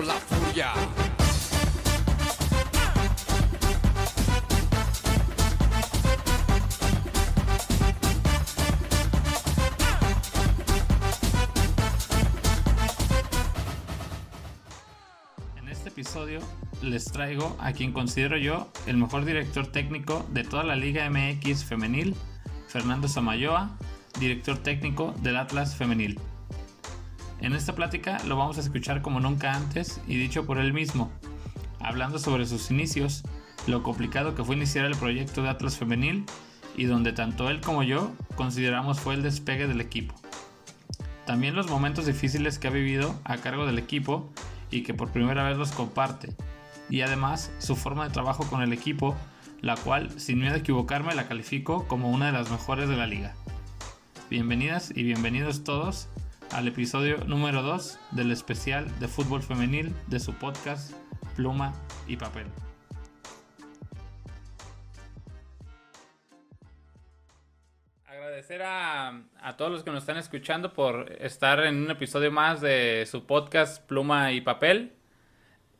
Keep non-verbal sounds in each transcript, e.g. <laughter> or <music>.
la furia. En este episodio les traigo a quien considero yo el mejor director técnico de toda la Liga MX femenil, Fernando Samayoa, director técnico del Atlas femenil. En esta plática lo vamos a escuchar como nunca antes y dicho por él mismo, hablando sobre sus inicios, lo complicado que fue iniciar el proyecto de Atlas femenil y donde tanto él como yo consideramos fue el despegue del equipo. También los momentos difíciles que ha vivido a cargo del equipo y que por primera vez los comparte. Y además su forma de trabajo con el equipo, la cual sin miedo a equivocarme la califico como una de las mejores de la liga. Bienvenidas y bienvenidos todos al episodio número 2 del especial de fútbol femenil de su podcast Pluma y Papel. Agradecer a, todos los que nos están escuchando por estar en un episodio más de su podcast Pluma y Papel.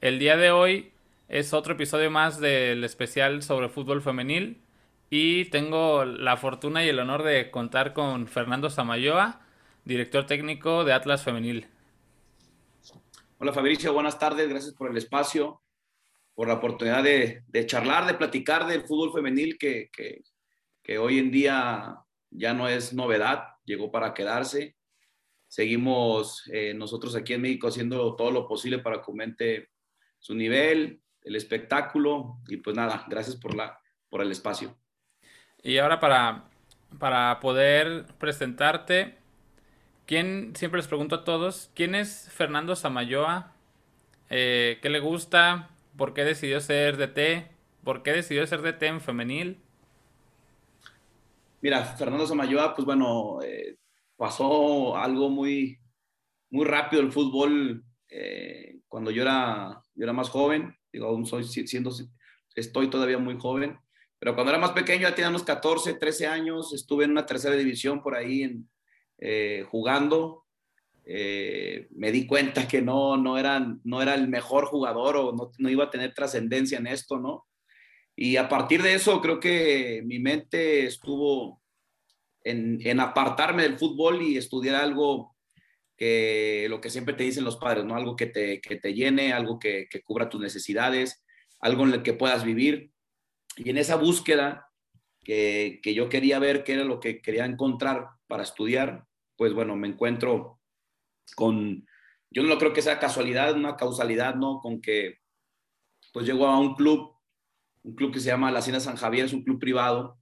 El día de hoy es otro episodio más del especial sobre fútbol femenil y tengo la fortuna y el honor de contar con Fernando Samayoa, director técnico de Atlas Femenil. Hola Fabricio, buenas tardes, gracias por el espacio, por la oportunidad de, de charlar, de platicar del fútbol femenil que, que, que hoy en día ya no es novedad, llegó para quedarse. Seguimos eh, nosotros aquí en México haciendo todo lo posible para que aumente su nivel, el espectáculo y pues nada, gracias por, la, por el espacio. Y ahora para, para poder presentarte, ¿quién, siempre les pregunto a todos, ¿quién es Fernando Samayoa? Eh, ¿Qué le gusta? ¿Por qué decidió ser DT? ¿Por qué decidió ser DT en femenil? Mira, Fernando Samayoa, pues bueno, eh, pasó algo muy, muy rápido el fútbol eh, cuando yo era, yo era más joven, digo, aún soy siendo, estoy todavía muy joven, pero cuando era más pequeño, ya tenía unos 14, 13 años, estuve en una tercera división por ahí en, eh, jugando. Eh, me di cuenta que no, no, era, no era el mejor jugador o no, no iba a tener trascendencia en esto, ¿no? Y a partir de eso creo que mi mente estuvo en, en, apartarme del fútbol y estudiar algo que lo que siempre te dicen los padres, ¿no? Algo que te, que te llene, algo que, que, cubra tus necesidades, algo en el que puedas vivir. Y en esa búsqueda que, que yo quería ver qué era lo que quería encontrar para estudiar, pues bueno, me encuentro con, yo no lo creo que sea casualidad, una causalidad, ¿no? Con que pues llego a un club un club que se llama La Hacienda San Javier, es un club privado,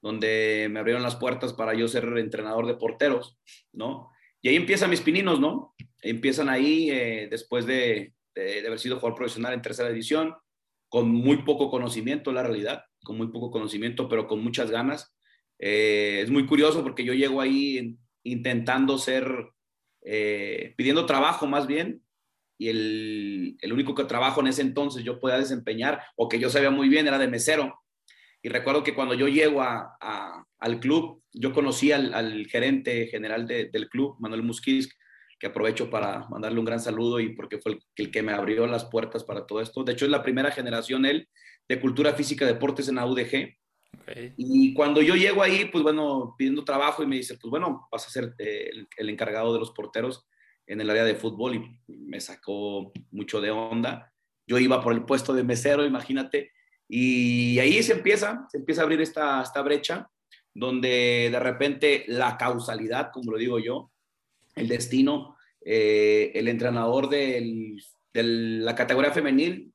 donde me abrieron las puertas para yo ser entrenador de porteros, ¿no? Y ahí empiezan mis pininos, ¿no? Empiezan ahí eh, después de, de, de, haber sido jugador profesional en tercera división, con muy poco conocimiento, la realidad, con muy poco conocimiento, pero con muchas ganas. Eh, es muy curioso porque yo llego ahí en, intentando ser, eh, pidiendo trabajo más bien, y el, el, único que trabajo en ese entonces yo podía desempeñar o que yo sabía muy bien era de mesero. Y recuerdo que cuando yo llego a, al club, yo conocí al, gerente general de, del club, Manuel Musquiz, que aprovecho para mandarle un gran saludo y porque fue el, el, que me abrió las puertas para todo esto. De hecho, es la primera generación él de cultura física, deportes en la UDG. Y cuando yo llego ahí, pues bueno, pidiendo trabajo y me dice, pues bueno, vas a ser eh, el, encargado de los porteros en el área de fútbol y me sacó mucho de onda. Yo iba por el puesto de mesero, imagínate, y ahí se empieza, se empieza a abrir esta, esta brecha donde de repente la causalidad, como lo digo yo, el destino, eh, el entrenador de la categoría femenil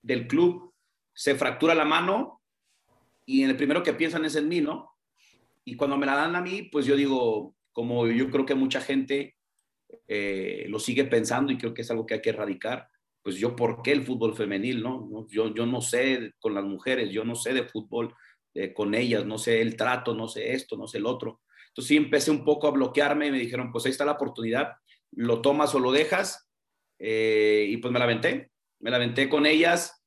del club se fractura la mano y en el primero que piensan es en mí, ¿no? Y cuando me la dan a mí, pues yo digo, como yo creo que mucha gente eh, lo sigue pensando y creo que es algo que hay que erradicar. Pues yo, ¿por qué el fútbol femenil? No? Yo, yo no sé con las mujeres, yo no sé de fútbol eh, con ellas, no sé el trato, no sé esto, no sé el otro. Entonces sí empecé un poco a bloquearme y me dijeron, pues ahí está la oportunidad, lo tomas o lo dejas. Eh, y pues me la aventé, me la aventé con ellas.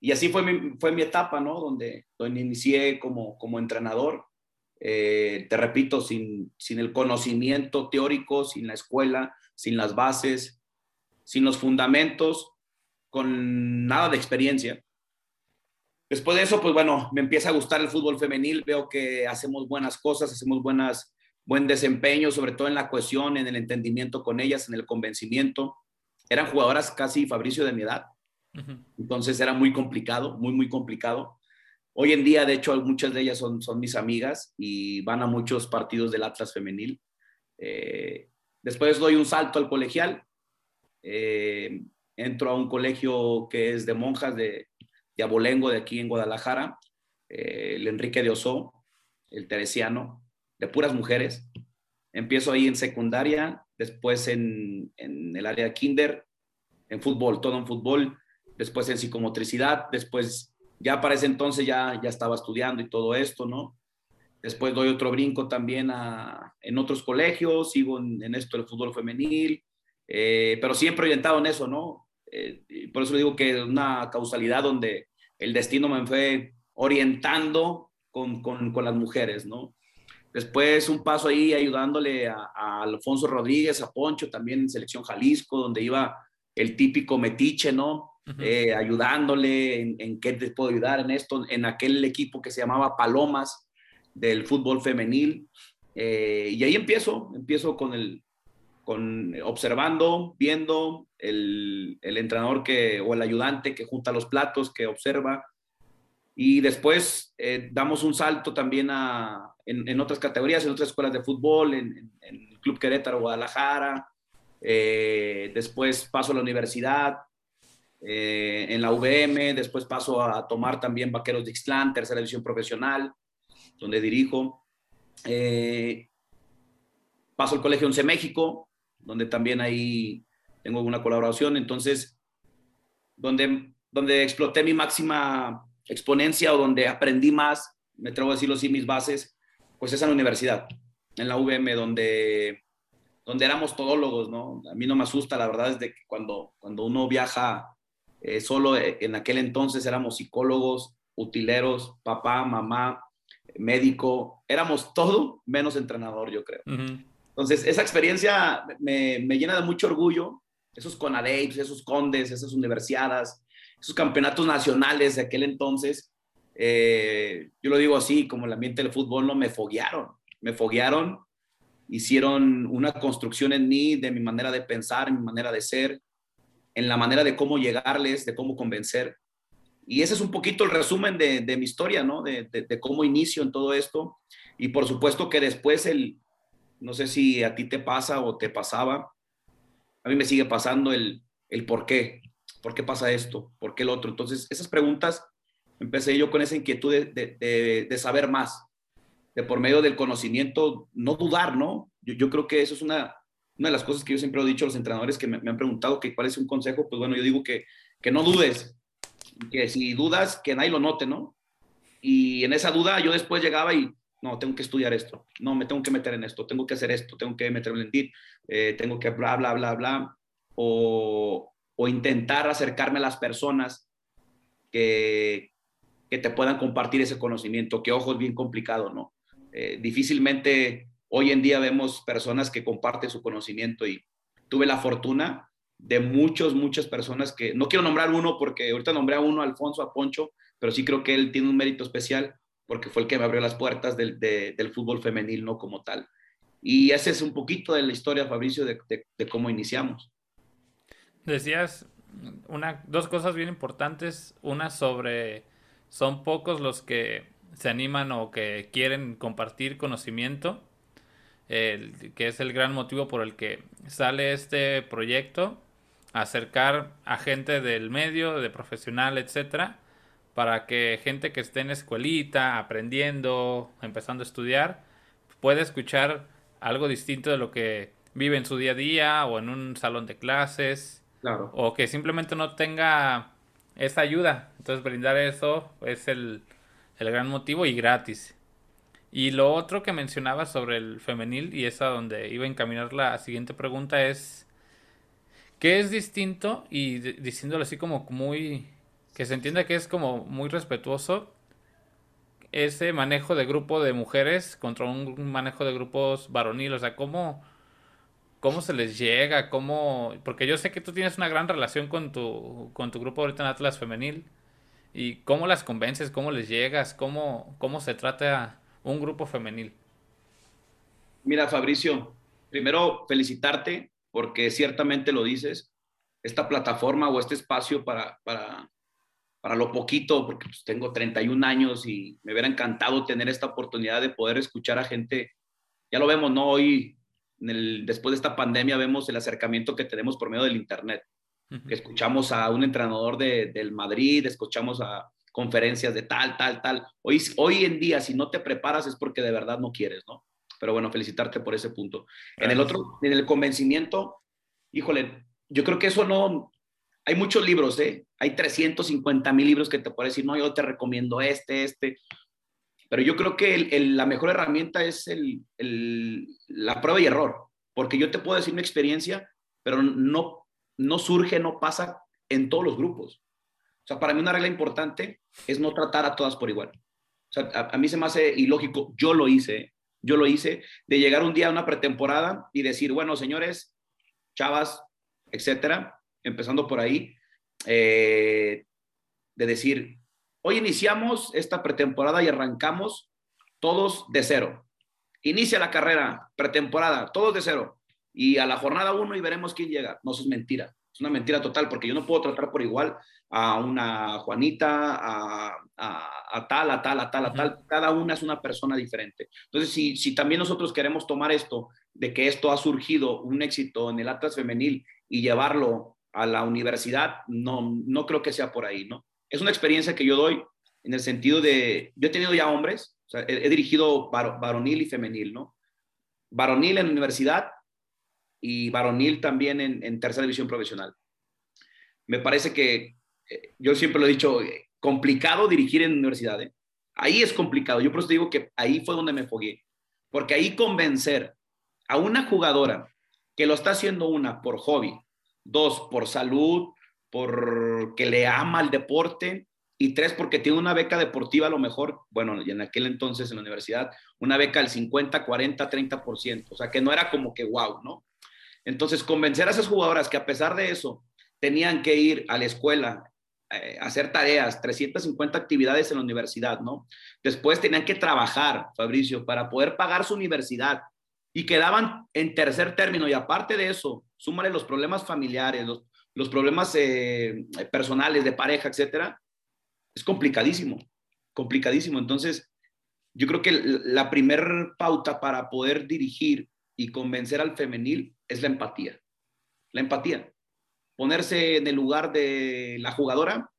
Y así fue mi, fue mi etapa, ¿no? Donde, donde inicié como, como entrenador. Eh, te repito, sin, sin el conocimiento teórico, sin la escuela, sin las bases, sin los fundamentos, con nada de experiencia. Después de eso, pues bueno, me empieza a gustar el fútbol femenil, veo que hacemos buenas cosas, hacemos buenas, buen desempeño, sobre todo en la cohesión, en el entendimiento con ellas, en el convencimiento. Eran jugadoras casi Fabricio de mi edad, entonces era muy complicado, muy, muy complicado. Hoy en día, de hecho, muchas de ellas son, son mis amigas y van a muchos partidos del Atlas femenil. Eh, después doy un salto al colegial, eh, entro a un colegio que es de monjas de, de Abolengo, de aquí en Guadalajara, eh, el Enrique de Oso, el Teresiano, de puras mujeres. Empiezo ahí en secundaria, después en, en el área de kinder, en fútbol, todo en fútbol, después en psicomotricidad, después ya para ese entonces ya, ya estaba estudiando y todo esto, ¿no? Después doy otro brinco también a, en otros colegios, sigo en, esto del fútbol femenil, eh, pero siempre orientado en eso, ¿no? Eh, por eso digo que es una causalidad donde el destino me fue orientando con, con, con las mujeres, ¿no? Después un paso ahí ayudándole a, a, Alfonso Rodríguez, a Poncho, también en Selección Jalisco, donde iba el típico metiche, ¿no? Eh, ayudándole en, en, qué te puedo ayudar en esto, en aquel equipo que se llamaba Palomas del fútbol femenil. Eh, y ahí empiezo, empiezo con el, con observando, viendo el, el, entrenador que, o el ayudante que junta los platos, que observa. Y después eh, damos un salto también a, en, en, otras categorías, en otras escuelas de fútbol, en, en el Club Querétaro, Guadalajara. después paso a la universidad, eh, en la VM, después paso a tomar también Vaqueros de Ixtlán, tercera división profesional, donde dirijo. Eh, paso al Colegio Once México, donde también ahí tengo una colaboración. Entonces, donde, donde exploté mi máxima exponencia o donde aprendí más, me atrevo a decirlo así, mis bases, pues es en la universidad, en la VM, donde, donde éramos todólogos, ¿no? A mí no me asusta, la verdad, es de que cuando, cuando uno viaja eh, solo eh, en aquel entonces éramos psicólogos, utileros, papá, mamá, médico, éramos todo menos entrenador, yo creo. Entonces, esa experiencia me, me, llena de mucho orgullo, esos CONADEIPS, esos CONDES, esas universidades, esos campeonatos nacionales de aquel entonces, eh, yo lo digo así, como el ambiente del fútbol, no me foguearon, me foguearon, hicieron una construcción en mí de mi manera de pensar, mi manera de ser, en la manera de cómo llegarles, de cómo convencer. Y ese es un poquito el resumen de, mi historia, ¿no? De, cómo inicio en todo esto. Y por supuesto que después el, no sé si a ti te pasa o te pasaba, a mí me sigue pasando el, el por qué, por qué pasa esto, por qué el otro. Entonces, esas preguntas, empecé yo con esa inquietud de, saber más, de por medio del conocimiento, no dudar, ¿no? Yo creo que eso es una, una de las cosas que yo siempre he dicho a los entrenadores que me, han preguntado que cuál es un consejo, pues bueno, yo digo que, que no dudes, que si dudas, que nadie lo note, ¿no? Y en esa duda yo después llegaba y, no, tengo que estudiar esto, no, me tengo que meter en esto, tengo que hacer esto, tengo que meterme en TIT, eh, tengo que bla, bla, bla, bla, o, o intentar acercarme a las personas que, que te puedan compartir ese conocimiento, que ojo, es bien complicado, ¿no? Eh, difícilmente Hoy en día vemos personas que comparten su conocimiento y tuve la fortuna de muchos, muchas personas que, no quiero nombrar uno porque ahorita nombré a uno, Alfonso, a Poncho, pero sí creo que él tiene un mérito especial porque fue el que me abrió las puertas del, de, del fútbol femenil, no como tal. Y ese es un poquito de la historia, Fabricio, de, de, de cómo iniciamos. Decías una, dos cosas bien importantes. Una sobre, son pocos los que se animan o que quieren compartir conocimiento el, que es el gran motivo por el que sale este proyecto, acercar a gente del medio, de profesional, etcétera, para que gente que esté en escuelita, aprendiendo, empezando a estudiar, pueda escuchar algo distinto de lo que vive en su día a día o en un salón de clases. Claro. O que simplemente no tenga esa ayuda. Entonces brindar eso es el, el gran motivo y gratis. Y lo otro que mencionaba sobre el femenil, y es a donde iba a encaminar la siguiente pregunta, es ¿qué es distinto? Y diciéndolo así como muy, que se entienda que es como muy respetuoso, ese manejo de grupo de mujeres contra un manejo de grupos varonil, o sea, ¿cómo, ¿Cómo se les llega? ¿Cómo...? Porque yo sé que tú tienes una gran relación con tu, con tu grupo ahorita en Atlas Femenil. ¿Y cómo las convences? ¿Cómo les llegas? ¿Cómo, cómo se trata un grupo femenil? Mira, Fabricio, primero felicitarte porque ciertamente lo dices. Esta plataforma o este espacio para, para, para lo poquito, porque pues, tengo 31 años y me hubiera encantado tener esta oportunidad de poder escuchar a gente. Ya lo vemos, ¿no? Hoy después de esta pandemia vemos el acercamiento que tenemos por medio del Internet. Escuchamos a un entrenador de, del Madrid, escuchamos a conferencias de tal, tal, tal. Hoy, hoy en día, si no te preparas es porque de verdad no quieres, ¿no? Pero bueno, felicitarte por ese punto. En el otro, en el convencimiento, híjole, yo creo que eso no, hay muchos libros, ¿eh? Hay 350 mil libros que te pueden decir, no, yo te recomiendo este, este. Pero yo creo que la mejor herramienta es la prueba y error, porque yo te puedo decir mi experiencia, pero no, no surge, no pasa en todos los grupos. Sea, para mí una regla importante es no tratar a todas por igual. O sea, a, mí se me hace ilógico, yo lo hice, yo lo hice, de llegar un día a una pretemporada y decir, bueno, señores, chavas, etcétera, empezando por ahí, eh, de decir, Hoy iniciamos esta pretemporada y arrancamos todos de cero. Inicia la carrera, pretemporada, todos de cero. Y a la jornada uno y veremos quién llega. No, eso es mentira. Es una mentira total porque yo no puedo tratar por igual a una Juanita, a, tal, a tal, a tal, a tal. Cada una es una persona diferente. Entonces, si, si también nosotros queremos tomar esto, de que esto ha surgido un éxito en el Atlas femenil y llevarlo a la universidad, no, no creo que sea por ahí, ¿no? es una experiencia que yo doy en el sentido de, yo he tenido ya hombres, o sea, he, dirigido varonil y femenil, ¿no? Varonil en la universidad y varonil también en, tercera división profesional. Me parece que, eh, yo siempre lo he dicho, eh, complicado dirigir en universidad, ¿eh? Ahí es complicado. Yo por eso digo que ahí fue donde me fogué. Porque ahí convencer a una jugadora que lo está haciendo una por hobby, dos por salud, porque le ama el deporte y tres, porque tiene una beca deportiva a lo mejor, bueno, y en aquel entonces en la universidad, una beca del 50, 40, 30%, o sea que no era como que wow, ¿no? Entonces, convencer a esas jugadoras que a pesar de eso tenían que ir a la escuela, eh, hacer tareas, 350 actividades en la universidad, ¿no? Después tenían que trabajar, Fabricio, para poder pagar su universidad y quedaban en tercer término y aparte de eso, súmale los problemas familiares, los, los problemas eh, personales de pareja, etcétera, es complicadísimo, complicadísimo. Entonces, yo creo que la primer pauta para poder dirigir y convencer al femenil es la empatía. La empatía. Ponerse en el lugar de la jugadora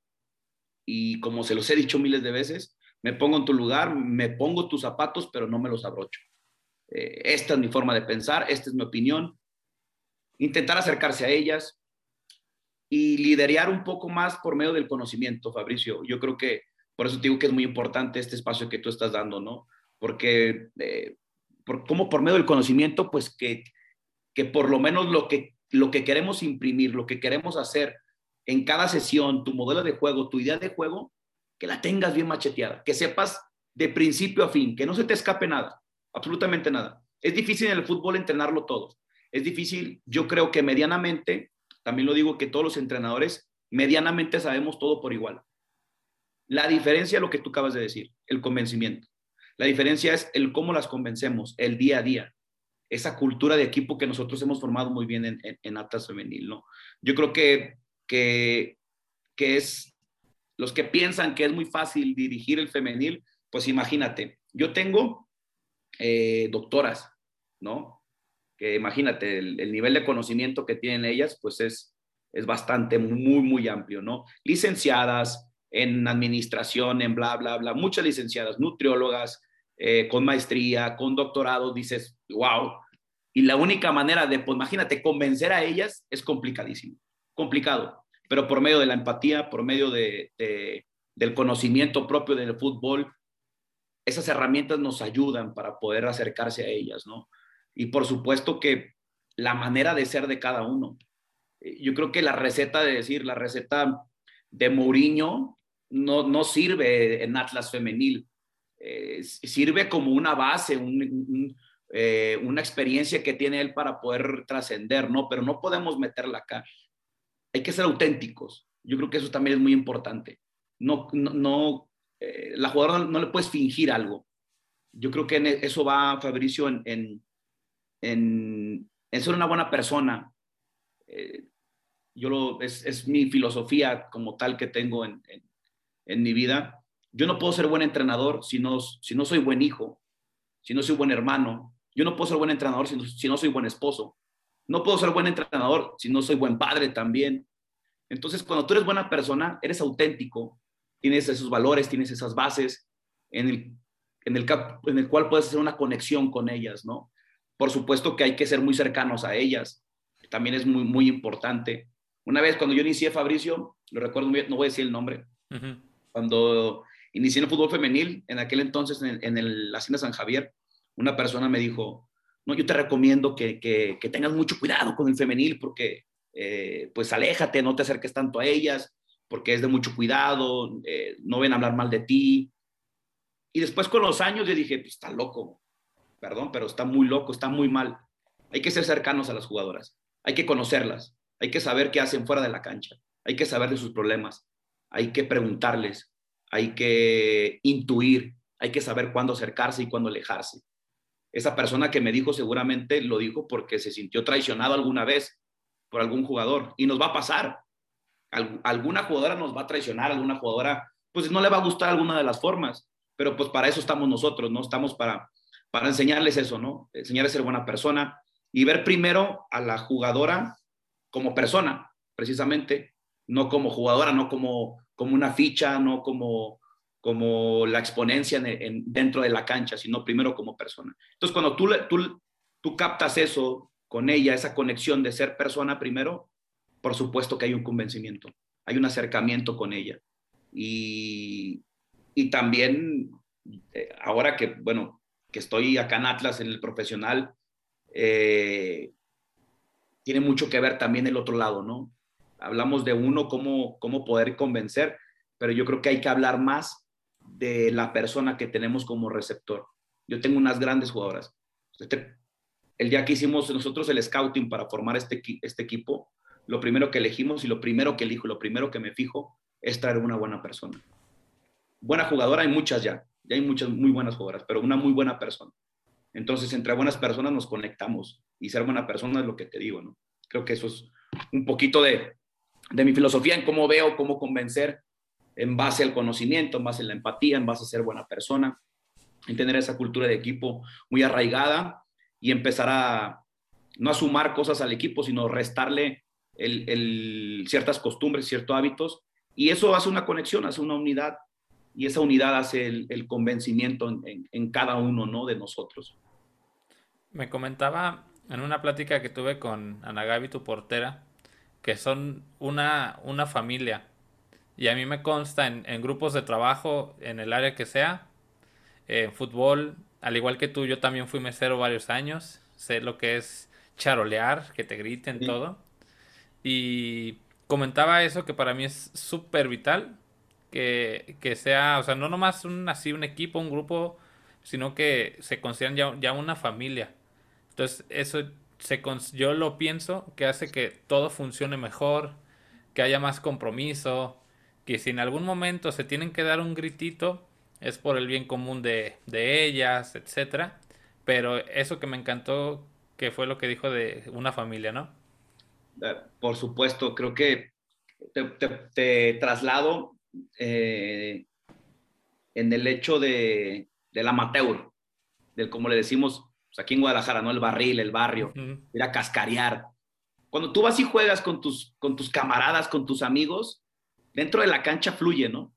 y como se los he dicho miles de veces, me pongo en tu lugar, me pongo tus zapatos, pero no me los abrocho. Eh, esta es mi forma de pensar, esta es mi opinión. Intentar acercarse a ellas, y liderar un poco más por medio del conocimiento, Fabricio. Yo creo que por eso te digo que es muy importante este espacio que tú estás dando, ¿no? Porque, eh, por, por medio del conocimiento, pues que, que por lo menos lo que, lo que queremos imprimir, lo que queremos hacer en cada sesión, tu modelo de juego, tu idea de juego, que la tengas bien macheteada, que sepas de principio a fin, que no se te escape nada, absolutamente nada. Es difícil en el fútbol entrenarlo todo. Es difícil, yo creo que medianamente también lo digo que todos los entrenadores medianamente sabemos todo por igual. La diferencia es lo que tú acabas de decir, el convencimiento. La diferencia es el cómo las convencemos, el día a día, esa cultura de equipo que nosotros hemos formado muy bien en, en, Atlas Femenil, ¿no? Yo creo que, que, que es, los que piensan que es muy fácil dirigir el femenil, pues imagínate, yo tengo eh, doctoras, ¿no? que imagínate, el, nivel de conocimiento que tienen ellas, pues es, es bastante, muy, muy amplio, ¿no? Licenciadas en administración, en bla, bla, bla, muchas licenciadas, nutriólogas, eh, con maestría, con doctorado, dices, wow. Y la única manera de, pues imagínate, convencer a ellas es complicadísimo, complicado, pero por medio de la empatía, por medio de, del conocimiento propio del fútbol, esas herramientas nos ayudan para poder acercarse a ellas, ¿no? y por supuesto que la manera de ser de cada uno. Eh, yo creo que la receta de decir, la receta de Mourinho no, no sirve en Atlas femenil, eh, sirve como una base, eh, una experiencia que tiene él para poder trascender, ¿no? Pero no podemos meterla acá. Hay que ser auténticos. Yo creo que eso también es muy importante. No, no, eh, la jugadora no, le puedes fingir algo. Yo creo que e, eso va, Fabricio, en, en, en, ser una buena persona. Yo lo, es, es, mi filosofía como tal que tengo en, en, mi vida. Yo no puedo ser buen entrenador si no, si no soy buen hijo, si no soy buen hermano. Yo no puedo ser buen entrenador si no, si no soy buen esposo. No puedo ser buen entrenador si no soy buen padre también. Entonces, cuando tú eres buena persona, eres auténtico, tienes esos valores, tienes esas bases en el, en el, en el cual puedes hacer una conexión con ellas, ¿no? Por supuesto que hay que ser muy cercanos a ellas, también es muy, muy importante. Una vez cuando yo inicié Fabricio, lo recuerdo no voy a decir el nombre, cuando inicié en fútbol femenil, en aquel entonces en, en el, la Hacienda San Javier, una persona me dijo, no, yo te recomiendo que, que, que tengas mucho cuidado con el femenil porque eh, pues aléjate, no te acerques tanto a ellas, porque es de mucho cuidado, eh, no ven a hablar mal de ti. Y después con los años yo dije, pues está loco, perdón, pero está muy loco, está muy mal. Hay que ser cercanos a las jugadoras, hay que conocerlas, hay que saber qué hacen fuera de la cancha, hay que saber de sus problemas, hay que preguntarles, hay que intuir, hay que saber cuándo acercarse y cuándo alejarse. Esa persona que me dijo seguramente lo dijo porque se sintió traicionado alguna vez por algún jugador y nos va a pasar alguna jugadora nos va a traicionar, alguna jugadora, pues no le va a gustar alguna de las formas, pero pues para eso estamos nosotros, ¿no? Estamos para, para enseñarles eso, ¿no? Enseñarles a ser buena persona y ver primero a la jugadora como persona, precisamente, no como jugadora, no como, como una ficha, no como, como la exponencia dentro de la cancha, sino primero como persona. Entonces, cuando tú, tú, tú captas eso con ella, esa conexión de ser persona primero, por supuesto que hay un convencimiento, hay un acercamiento con ella. Y, también, eh, ahora que, bueno, que estoy acá en Atlas, en el profesional, eh, tiene mucho que ver también el otro lado, ¿no? Hablamos de uno, cómo, cómo poder convencer, pero yo creo que hay que hablar más de la persona que tenemos como receptor. Yo tengo unas grandes jugadoras. Este, el día que hicimos nosotros el scouting para formar este, este equipo, lo primero que elegimos y lo primero que elijo, lo primero que me fijo es traer una buena persona. Buena jugadora hay muchas ya, ya hay muchas muy buenas jugadoras, pero una muy buena persona. Entonces, entre buenas personas nos conectamos y ser buena persona es lo que te digo, ¿no? Creo que eso es un poquito de, de mi filosofía en cómo veo, cómo convencer en base al conocimiento, en base a la empatía, en base a ser buena persona, en tener esa cultura de equipo muy arraigada y empezar a no a sumar cosas al equipo, sino restarle el, ciertas costumbres, ciertos hábitos, y eso hace una conexión, hace una unidad, y esa unidad hace el, convencimiento en, cada uno ¿no? de nosotros. Me comentaba en una plática que tuve con Ana Gaby, tu portera, que son una, una familia. Y a mí me consta en, en, grupos de trabajo, en el área que sea, en fútbol, al igual que tú, yo también fui mesero varios años. Sé lo que es charolear, que te griten todo. Y comentaba eso que para mí es súper vital. Que, sea, o sea, no nomás un, así un equipo, un grupo, sino que se consideran ya, ya una familia. Entonces, eso se, yo lo pienso que hace que todo funcione mejor, que haya más compromiso, que si en algún momento se tienen que dar un gritito, es por el bien común de, de ellas, etcétera. Pero eso que me encantó, que fue lo que dijo de una familia, ¿no? Por supuesto, creo que te, traslado eh, en el hecho de, del amateur, del como le decimos pues, aquí en Guadalajara, ¿no? El barril, el barrio, ir a cascarear. Cuando tú vas y juegas con tus, con tus camaradas, con tus amigos, dentro de la cancha fluye, ¿no?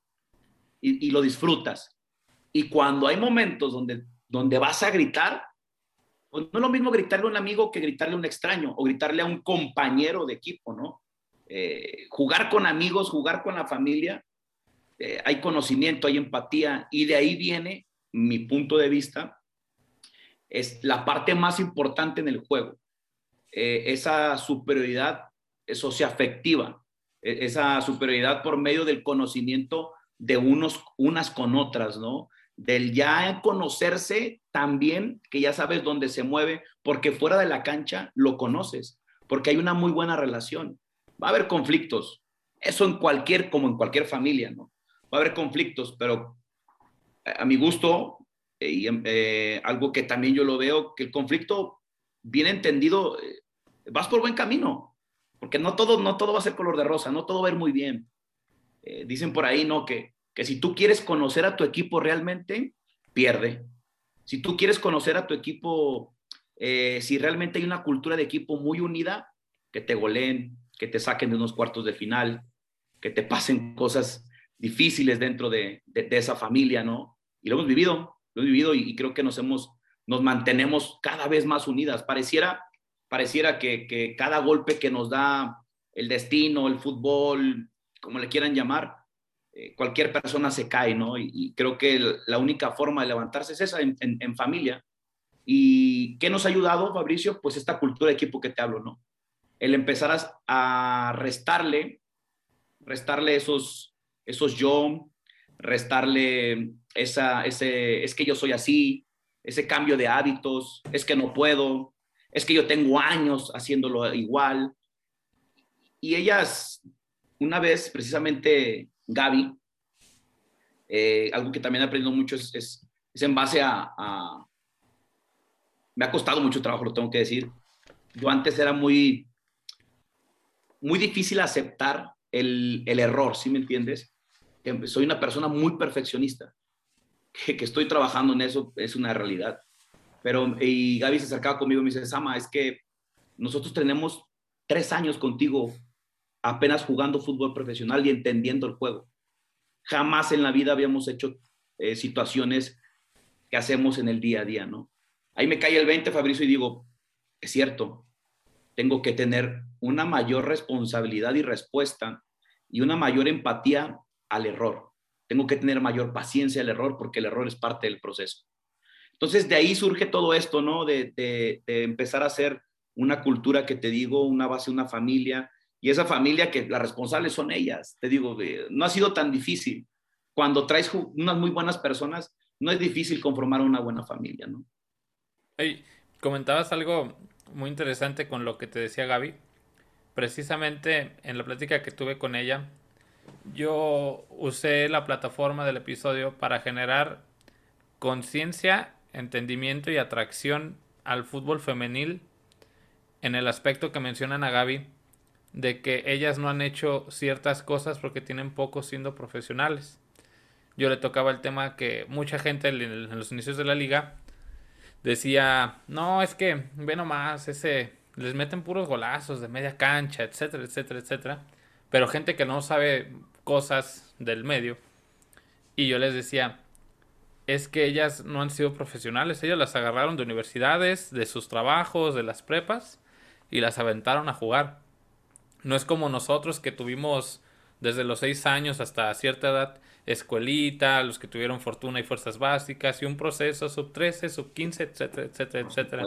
Y, y lo disfrutas. Y cuando hay momentos donde, donde vas a gritar, pues no es lo mismo gritarle a un amigo que gritarle a un extraño o gritarle a un compañero de equipo, ¿no? Eh, jugar con amigos, jugar con la familia, eh, hay conocimiento, hay empatía y de ahí viene mi punto de vista, es la parte más importante en el juego, eh, esa superioridad socioafectiva, esa superioridad por medio del conocimiento de unos, unas con otras, ¿no? del ya conocerse también, que ya sabes dónde se mueve, porque fuera de la cancha lo conoces, porque hay una muy buena relación. Va a haber conflictos, eso en cualquier, como en cualquier familia, ¿no? Va a haber conflictos, pero a mi gusto, y eh, algo que también yo lo veo, que el conflicto bien entendido, eh, vas por buen camino, porque no todo, no todo va a ser color de rosa, no todo va a ir muy bien. dicen por ahí, ¿no? Que, que si tú quieres conocer a tu equipo realmente, pierde. Si tú quieres conocer a tu equipo, si realmente hay una cultura de equipo muy unida, que te goleen, que te saquen de unos cuartos de final, que te pasen cosas difíciles dentro de, esa familia, ¿no? Y lo hemos vivido, lo hemos vivido y, creo que nos hemos, nos mantenemos cada vez más unidas. Pareciera, pareciera que, cada golpe que nos da el destino, el fútbol, como le quieran llamar, eh, cualquier persona se cae, ¿no? Y, creo que la única forma de levantarse es esa en, en, familia. ¿Y qué nos ha ayudado, Fabricio? Pues esta cultura de equipo que te hablo, ¿no? El empezar a, a restarle, restarle esos, esos yo, restarle esa, ese, es que yo soy así, ese cambio de hábitos, es que no puedo, es que yo tengo años haciéndolo igual. Y ellas, una vez, precisamente Gaby, eh, algo que también he aprendido mucho es, es, en base a, Me ha costado mucho trabajo, lo tengo que decir. Yo antes era muy, muy difícil aceptar el, el error, ¿sí me entiendes? soy una persona muy perfeccionista, que, estoy trabajando en eso, es una realidad. Pero, y Gaby se acercaba conmigo y me dice, Sama, es que nosotros tenemos tres años contigo apenas jugando fútbol profesional y entendiendo el juego. Jamás en la vida habíamos hecho eh, situaciones que hacemos en el día a día, ¿no? Ahí me cae el 20, Fabricio, y digo, es cierto, tengo que tener una mayor responsabilidad y respuesta y una mayor empatía al error. Tengo que tener mayor paciencia al error porque el error es parte del proceso. Entonces, de ahí surge todo esto, ¿no? De, empezar a hacer una cultura que te digo, una base, una familia, y esa familia que las responsables son ellas. Te digo, no ha sido tan difícil. Cuando traes unas muy buenas personas, no es difícil conformar una buena familia, ¿no? Hey, comentabas algo muy interesante con lo que te decía Gaby. Precisamente en la plática que tuve con ella, yo usé la plataforma del episodio para generar conciencia, entendimiento y atracción al fútbol femenil en el aspecto que mencionan a Gaby de que ellas no han hecho ciertas cosas porque tienen poco siendo profesionales. Yo le tocaba el tema que mucha gente en los inicios de la liga decía, no, es que ve nomás, ese, les meten puros golazos de media cancha, etcétera, etcétera, etcétera pero gente que no sabe cosas del medio. Y yo les decía, es que ellas no han sido profesionales, ellas las agarraron de universidades, de sus trabajos, de las prepas, y las aventaron a jugar. No es como nosotros que tuvimos desde los 6 años hasta cierta edad escuelita, los que tuvieron fortuna y fuerzas básicas, y un proceso sub 13, sub 15, etcétera, etcétera, etcétera.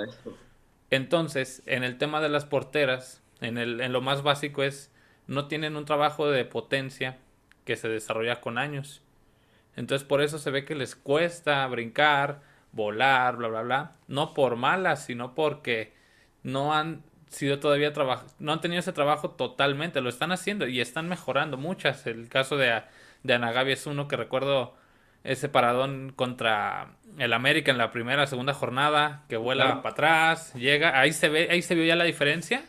Entonces, en el tema de las porteras, en, el, en lo más básico es no tienen un trabajo de potencia que se desarrolla con años. Entonces por eso se ve que les cuesta brincar, volar, bla, bla, bla. No por malas, sino porque no han sido todavía trabajo, no han tenido ese trabajo totalmente, lo están haciendo y están mejorando muchas. El caso de, de Anagabi es uno que recuerdo ese paradón contra el América en la primera, segunda jornada, que vuela para atrás, llega, ahí se ve, ahí se vio ya la diferencia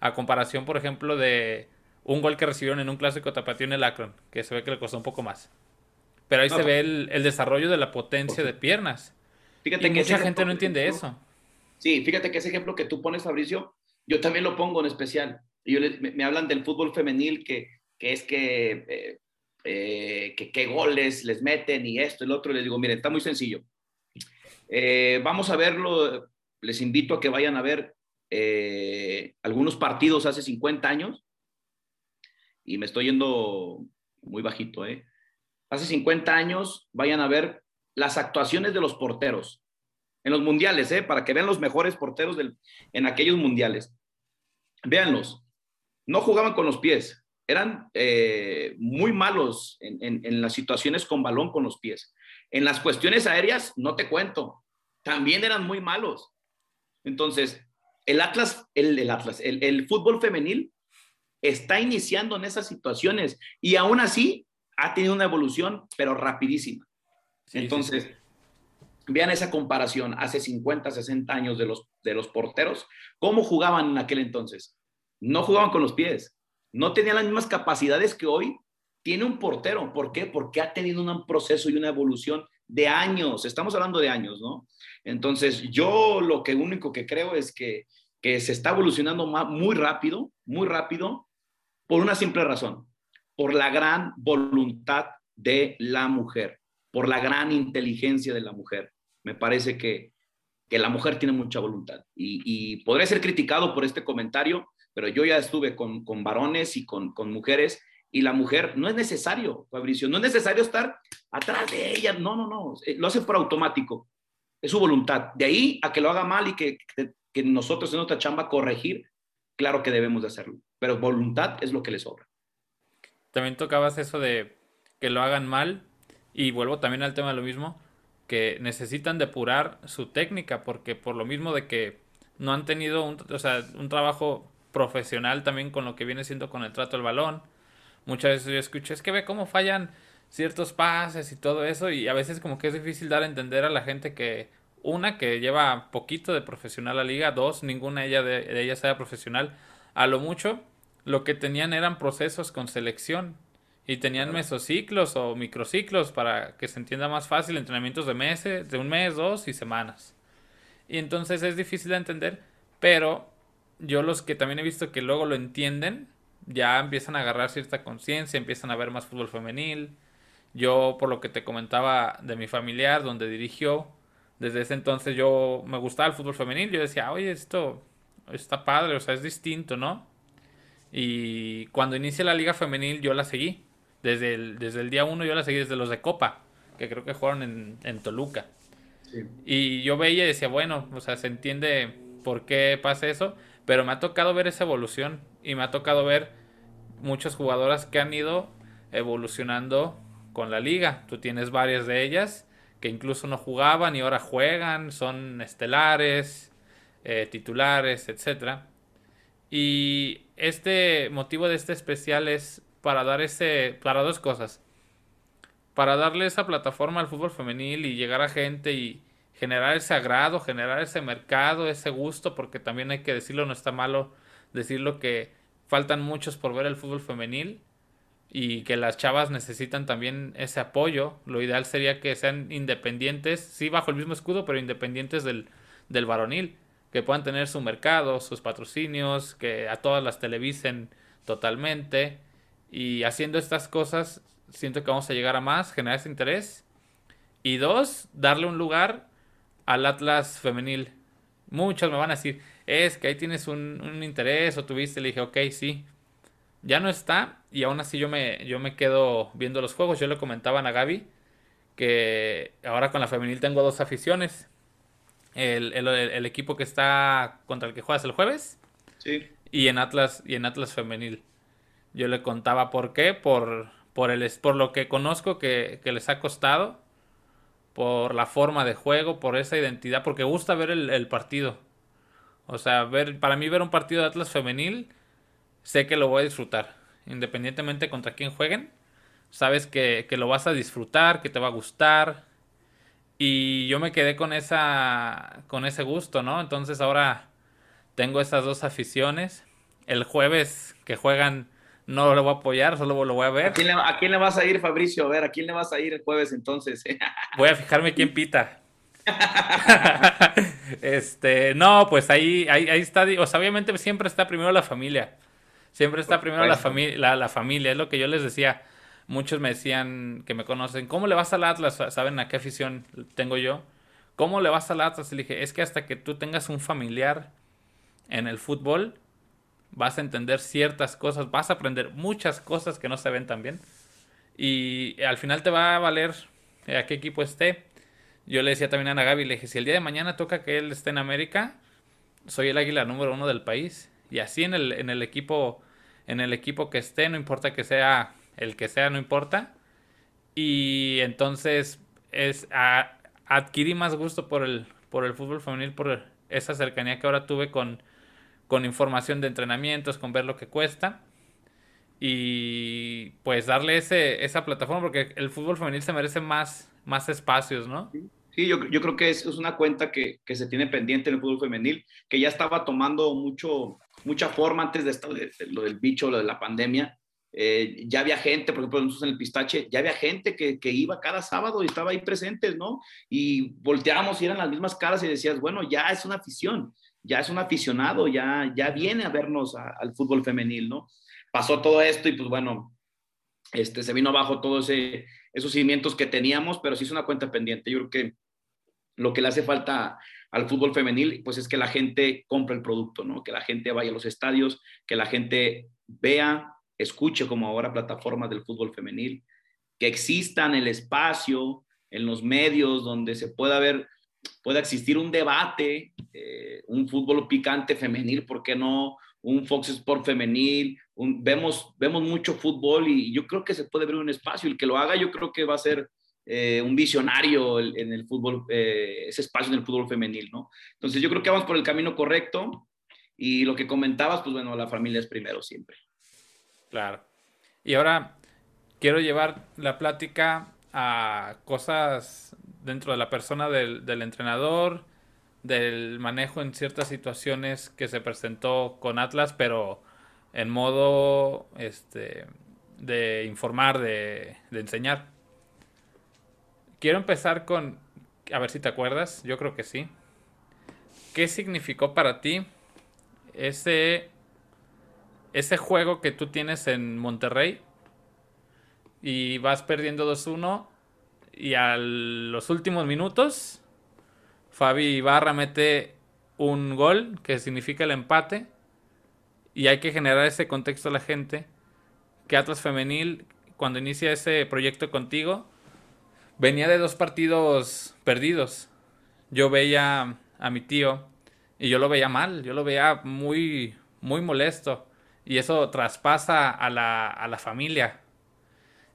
a comparación, por ejemplo, de un gol que recibieron en un clásico tapatío en el Akron, que se ve que le costó un poco más. Pero ahí se ve el, desarrollo de la potencia de piernas. Fíjate que mucha gente no entiende eso. Sí, fíjate que ese ejemplo que tú pones, Fabricio, yo también lo pongo en especial. Y yo me, hablan del fútbol femenil, que, que es que, eh, eh, que qué goles les meten y esto, el otro. les digo, miren, está muy sencillo. Eh, vamos a verlo, les invito a que vayan a ver eh, algunos partidos hace 50 años, y me estoy yendo muy bajito, ¿eh? Hace 50 años, vayan a ver las actuaciones de los porteros en los mundiales, ¿eh? Para que vean los mejores porteros del, en aquellos mundiales. Véanlos, no jugaban con los pies, eran eh, muy malos en, en, las situaciones con balón con los pies. En las cuestiones aéreas, no te cuento, también eran muy malos. Entonces, el Atlas, el, Atlas, el, fútbol femenil está iniciando en esas situaciones y aún así ha tenido una evolución, pero rapidísima. Entonces, vean esa comparación hace 50, 60 años de los, de los porteros, ¿cómo jugaban en aquel entonces? No jugaban con los pies, no tenían las mismas capacidades que hoy tiene un portero. ¿Por qué? Porque ha tenido un proceso y una evolución de años, estamos hablando de años, ¿no? Entonces, yo lo que único que creo es que, que se está evolucionando muy rápido, muy rápido, por una simple razón, por la gran voluntad de la mujer, por la gran inteligencia de la mujer. Me parece que, que la mujer tiene mucha voluntad y, y podré ser criticado por este comentario, pero yo ya estuve con, con varones y con, con mujeres y la mujer no es necesario, Fabricio, no es necesario estar atrás de ella, no, no, no, eh, lo hace por automático, es su voluntad. De ahí a que lo haga mal y que, que, nosotros en nuestra chamba corregir, claro que debemos de hacerlo, pero voluntad es lo que le sobra. También tocabas eso de que lo hagan mal y vuelvo también al tema de lo mismo, que necesitan depurar su técnica porque por lo mismo de que no han tenido un, o sea, un trabajo profesional también con lo que viene siendo con el trato del balón, Muchas veces yo escucho, es que ve cómo fallan ciertos pases y todo eso y a veces como que es difícil dar a entender a la gente que una que lleva poquito de profesional a la liga, dos, ninguna ella de, ellas era profesional, a lo mucho lo que tenían eran procesos con selección y tenían mesociclos o microciclos para que se entienda más fácil, entrenamientos de meses, de un mes, dos y semanas. Y entonces es difícil de entender, pero yo los que también he visto que luego lo entienden, ya empiezan a agarrar cierta conciencia, empiezan a ver más fútbol femenil. Yo, por lo que te comentaba de mi familiar, donde dirigió, desde ese entonces yo me gustaba el fútbol femenil. Yo decía, oye, esto está padre, o sea, es distinto, ¿no? Y cuando inicia la liga femenil yo la seguí. Desde el, desde el día uno yo la seguí desde los de Copa, que creo que jugaron en, en Toluca. Y yo veía y decía, bueno, o sea, se entiende por qué pasa eso, pero me ha tocado ver esa evolución y me ha tocado ver muchas jugadoras que han ido evolucionando con la liga. Tú tienes varias de ellas que incluso no jugaban y ahora juegan, son estelares, eh, titulares, etc. Y este motivo de este especial es para dar ese, para dos cosas. Para darle esa plataforma al fútbol femenil y llegar a gente y generar ese agrado, generar ese mercado, ese gusto, porque también hay que decirlo, no está malo decirlo que faltan muchos por ver el fútbol femenil y que las chavas necesitan también ese apoyo. Lo ideal sería que sean independientes, sí bajo el mismo escudo, pero independientes del, del varonil, que puedan tener su mercado, sus patrocinios, que a todas las televisen totalmente. Y haciendo estas cosas, siento que vamos a llegar a más, generar ese interés. Y dos, darle un lugar al Atlas femenil. Muchos me van a decir, es que ahí tienes un, interés o tuviste, le dije, ok, sí. Ya no está y aún así yo me, yo me quedo viendo los juegos. Yo le comentaba a Gaby que ahora con la femenil tengo dos aficiones. El, equipo que está contra el que juegas el jueves. Sí. Y en Atlas, y en Atlas femenil. Yo le contaba por qué, por, por, el, por lo que conozco que, que les ha costado, por la forma de juego, por esa identidad, porque gusta ver el partido. O sea, ver, para mí ver un partido de Atlas femenil, sé que lo voy a disfrutar. Independientemente contra quién jueguen, sabes que, que lo vas a disfrutar, que te va a gustar. Y yo me quedé con esa con ese gusto, ¿no? Entonces ahora tengo esas dos aficiones. El jueves que juegan no lo voy a apoyar, solo lo voy a ver. ¿A quién, le, ¿A quién le, vas a ir, Fabricio? A ver, ¿a quién le vas a ir el jueves entonces? <laughs> voy a fijarme quién pita. <laughs> este, no, pues ahí, ahí, ahí está, o sea, obviamente siempre está primero la familia. Siempre está primero la, familia la, familia, es lo que yo les decía. Muchos me decían que me conocen, ¿cómo le vas al Atlas? ¿Saben a qué afición tengo yo? ¿Cómo le vas al Atlas? Y le dije, es que hasta que tú tengas un familiar en el fútbol, vas a entender ciertas cosas, vas a aprender muchas cosas que no se ven tan bien. Y al final te va a valer a qué equipo esté yo le decía también a Ana Gaby, le dije, si el día de mañana toca que él esté en América, soy el águila número uno del país. Y así en el, en el equipo, en el equipo que esté, no importa que sea el que sea, no importa. Y entonces es, adquirí más gusto por el, por el fútbol femenil, por esa cercanía que ahora tuve con, con información de entrenamientos, con ver lo que cuesta. Y pues darle ese, esa plataforma, porque el fútbol femenil se merece más, más espacios, ¿no? Sí, yo, yo creo que es, es una cuenta que, que, se tiene pendiente en el fútbol femenil, que ya estaba tomando mucho, mucha forma antes de, esto, de, lo del bicho, lo de la pandemia. Eh, ya había gente, por ejemplo, nosotros en el pistache, ya había gente que, que, iba cada sábado y estaba ahí presentes, ¿no? Y volteábamos y eran las mismas caras y decías, bueno, ya es una afición, ya es un aficionado, ya, ya viene a vernos al fútbol femenil, ¿no? Pasó todo esto y pues bueno, este, se vino abajo todos esos cimientos que teníamos, pero sí es una cuenta pendiente. Yo creo que lo que le hace falta al fútbol femenil, pues es que la gente compre el producto, ¿no? Que la gente vaya a los estadios, que la gente vea, escuche como ahora plataformas del fútbol femenil, que existan el espacio en los medios donde se pueda ver, pueda existir un debate, eh, un fútbol picante femenil, ¿por qué no? Un Fox Sport femenil, vemos, vemos mucho fútbol y yo creo que se puede ver un espacio. El que lo haga, yo creo que va a ser eh, un visionario en el fútbol, eh, ese espacio en el fútbol femenil, ¿no? Entonces yo creo que vamos por el camino correcto y lo que comentabas, pues bueno, la familia es primero siempre. Claro. Y ahora quiero llevar la plática a cosas dentro de la persona del, entrenador, del manejo en ciertas situaciones que se presentó con Atlas, pero en modo este, de informar, de enseñar. Quiero empezar con, a ver si te acuerdas, yo creo que sí. ¿Qué significó para ti ese, ese juego que tú tienes en Monterrey y vas perdiendo 2-1 y a los últimos minutos Fabi Ibarra mete un gol que significa el empate. Y hay que generar ese contexto a la gente. Que Atlas Femenil cuando inicia ese proyecto contigo venía de dos partidos perdidos. Yo veía a mi tío y yo lo veía mal, yo lo veía muy, muy molesto. Y eso traspasa a la, a la familia.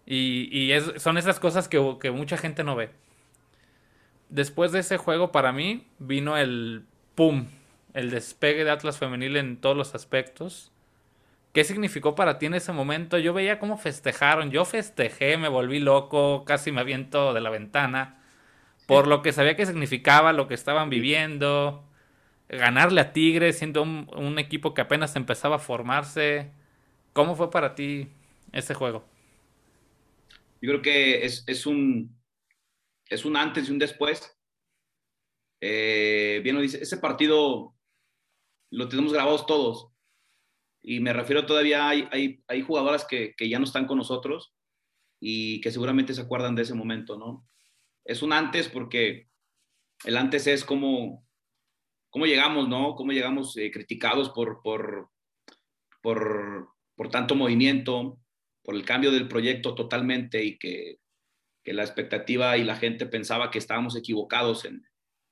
Y, y son esas cosas que, que mucha gente no ve. Después de ese juego, para mí, vino el pum, el despegue de Atlas Femenil en todos los aspectos. ¿Qué significó para ti en ese momento? Yo veía cómo festejaron. Yo festejé, me volví loco, casi me aviento de la ventana. Por lo que sabía que significaba, lo que estaban viviendo. Ganarle a Tigres, siendo un, equipo que apenas empezaba a formarse. ¿Cómo fue para ti ese juego? Yo creo que es, un, es un antes y un después. Eh, bien lo dice, ese partido lo tenemos grabados todos y me refiero todavía, hay, hay, hay jugadoras que, que, ya no están con nosotros y que seguramente se acuerdan de ese momento, ¿no? Es un antes porque el antes es como, cómo llegamos, ¿no? Cómo llegamos eh, criticados por, por, por, por, tanto movimiento, por el cambio del proyecto totalmente y que, que la expectativa y la gente pensaba que estábamos equivocados en,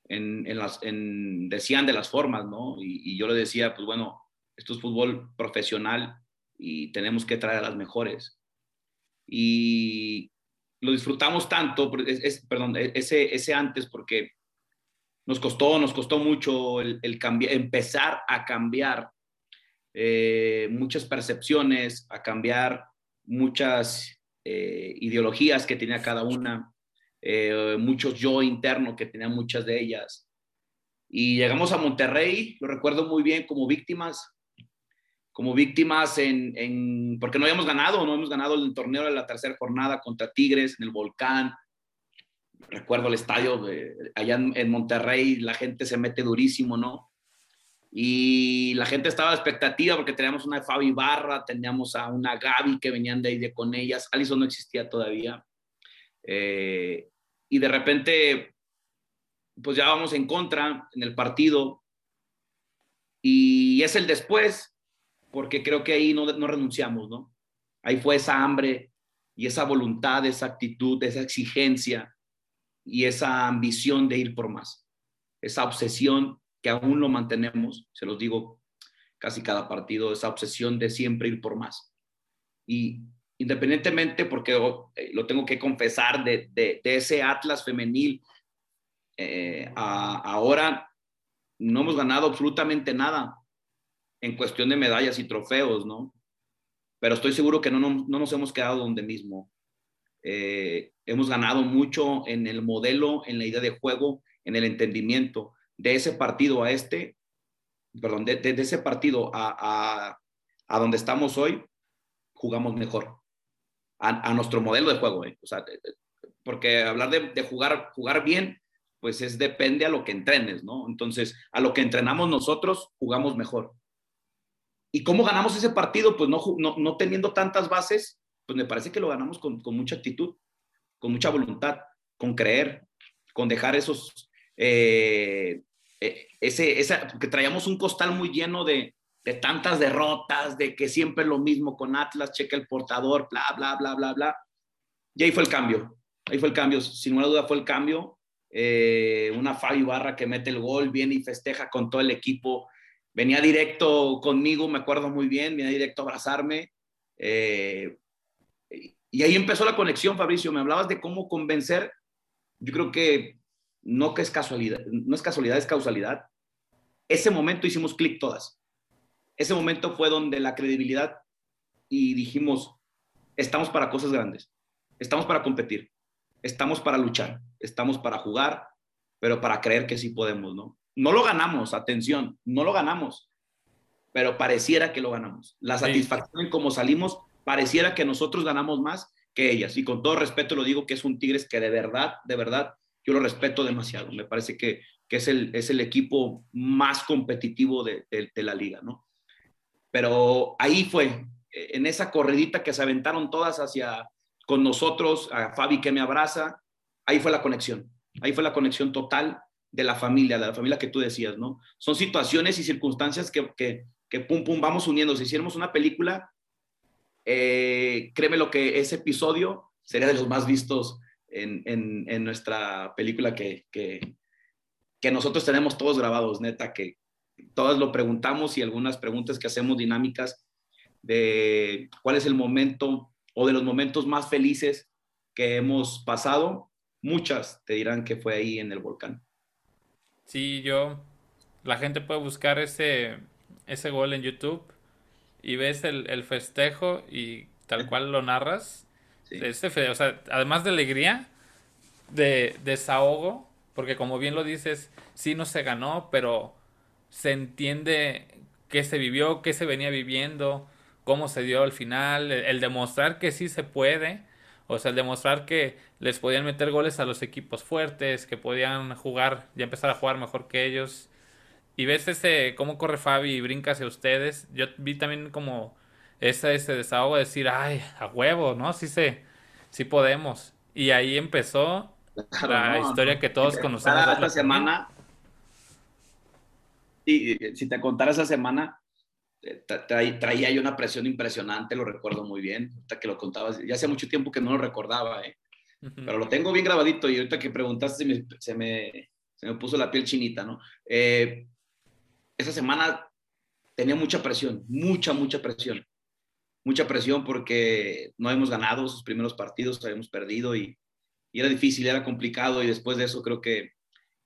en, en las, en, decían de las formas, ¿no? Y, y yo le decía, pues bueno, esto es fútbol profesional y tenemos que traer a las mejores. Y lo disfrutamos tanto, es, perdón, e, ese, ese antes porque nos costó, nos costó mucho el, el empezar a cambiar eh, muchas percepciones, a cambiar muchas eh, ideologías que tenía cada una, eh, muchos yo interno que tenía muchas de ellas. Y llegamos a Monterrey, lo recuerdo muy bien, como víctimas como víctimas en, porque no habíamos ganado, no hemos ganado el torneo de la tercera jornada contra Tigres en el Volcán. Recuerdo el estadio allá en, Monterrey, la gente se mete durísimo, ¿no? Y la gente estaba a expectativa porque teníamos una Fabi Barra, teníamos a una Gaby que venían de ahí de con ellas. Alison no existía todavía. Eh, y de repente, pues ya vamos en contra en el partido. Y es el después, porque creo que ahí no, no renunciamos, ¿no? Ahí fue esa hambre y esa voluntad, esa actitud, esa exigencia y esa ambición de ir por más. Esa obsesión que aún lo mantenemos, se los digo casi cada partido, esa obsesión de siempre ir por más. Y, independientemente, porque eh, lo tengo que confesar, de, de, ese Atlas femenil, eh, ahora no hemos ganado absolutamente nada en cuestión de medallas y trofeos, ¿no? Pero estoy seguro que no, no, no nos hemos quedado donde mismo. Eh, hemos ganado mucho en el modelo, en la idea de juego, en el entendimiento. De ese partido a este, perdón, de, de, ese partido a, a, a, donde estamos hoy, jugamos mejor. A, a nuestro modelo de juego, ¿eh? o sea, porque hablar de, de, jugar, jugar bien, pues es depende a lo que entrenes, ¿no? Entonces, a lo que entrenamos nosotros, jugamos mejor. ¿Y cómo ganamos ese partido? Pues no, no, no teniendo tantas bases, pues me parece que lo ganamos con, con mucha actitud, con mucha voluntad, con creer, con dejar esos, eh, eh, ese, esa, porque traíamos un costal muy lleno de, de tantas derrotas, de que siempre lo mismo con Atlas, checa el portador, bla, bla, bla, bla, bla. Y ahí fue el cambio, ahí fue el cambio, sin ninguna duda fue el cambio. Eh, una Fabi Barra que mete el gol, viene y festeja con todo el equipo. Venía directo conmigo, me acuerdo muy bien, venía directo a abrazarme. Eh, y ahí empezó la conexión, Fabricio. Me hablabas de cómo convencer. Yo creo que no que es casualidad, no es casualidad, es causalidad. Ese momento hicimos clic todas. Ese momento fue donde la credibilidad y dijimos, estamos para cosas grandes, estamos para competir, estamos para luchar, estamos para jugar, pero para creer que sí podemos, ¿no? No lo ganamos, atención, no lo ganamos, pero pareciera que lo ganamos. La satisfacción en cómo salimos pareciera que nosotros ganamos más que ellas. Y con todo respeto lo digo que es un Tigres que de verdad, de verdad, yo lo respeto demasiado. Me parece que, que es, el, es el equipo más competitivo de, de, de, la liga, ¿no? Pero ahí fue, en esa corridita que se aventaron todas hacia con nosotros, a Fabi que me abraza, ahí fue la conexión. Ahí fue la conexión total de la familia, de la familia que tú decías, ¿no? Son situaciones y circunstancias que, que, que pum, pum, vamos uniendo. Si hiciéramos una película, eh, créeme lo que ese episodio sería de los más vistos en, en, nuestra película que, que, que, nosotros tenemos todos grabados, neta, que todos lo preguntamos y algunas preguntas que hacemos dinámicas de cuál es el momento o de los momentos más felices que hemos pasado, muchas te dirán que fue ahí en el volcán. Sí, yo, la gente puede buscar ese, ese gol en YouTube y ves el, el festejo y tal cual lo narras. Sí. Ese, o sea, además de alegría, de desahogo, porque como bien lo dices, sí no se ganó, pero se entiende qué se vivió, qué se venía viviendo, cómo se dio al final, el, el, demostrar que sí se puede, o sea, el demostrar que les podían meter goles a los equipos fuertes, que podían jugar, ya empezar a jugar mejor que ellos. Y ves ese, cómo corre Fabi y brinca hacia ustedes. Yo vi también como ese, ese desahogo de decir, ay, a huevo, ¿no? Sí se, sí podemos. Y ahí empezó claro, la no, historia que todos si conocemos. Esta semana, y si te contara esa semana, tra traía yo una presión impresionante, lo recuerdo muy bien, ahorita que lo contabas, ya hace mucho tiempo que no lo recordaba, ¿eh? uh -huh. pero lo tengo bien grabadito y ahorita que preguntaste se me, se me, se me puso la piel chinita, ¿no? Eh, esa semana tenía mucha presión, mucha, mucha presión. Mucha presión porque no hemos ganado sus primeros partidos, habíamos perdido y, y, era difícil, era complicado y después de eso creo que,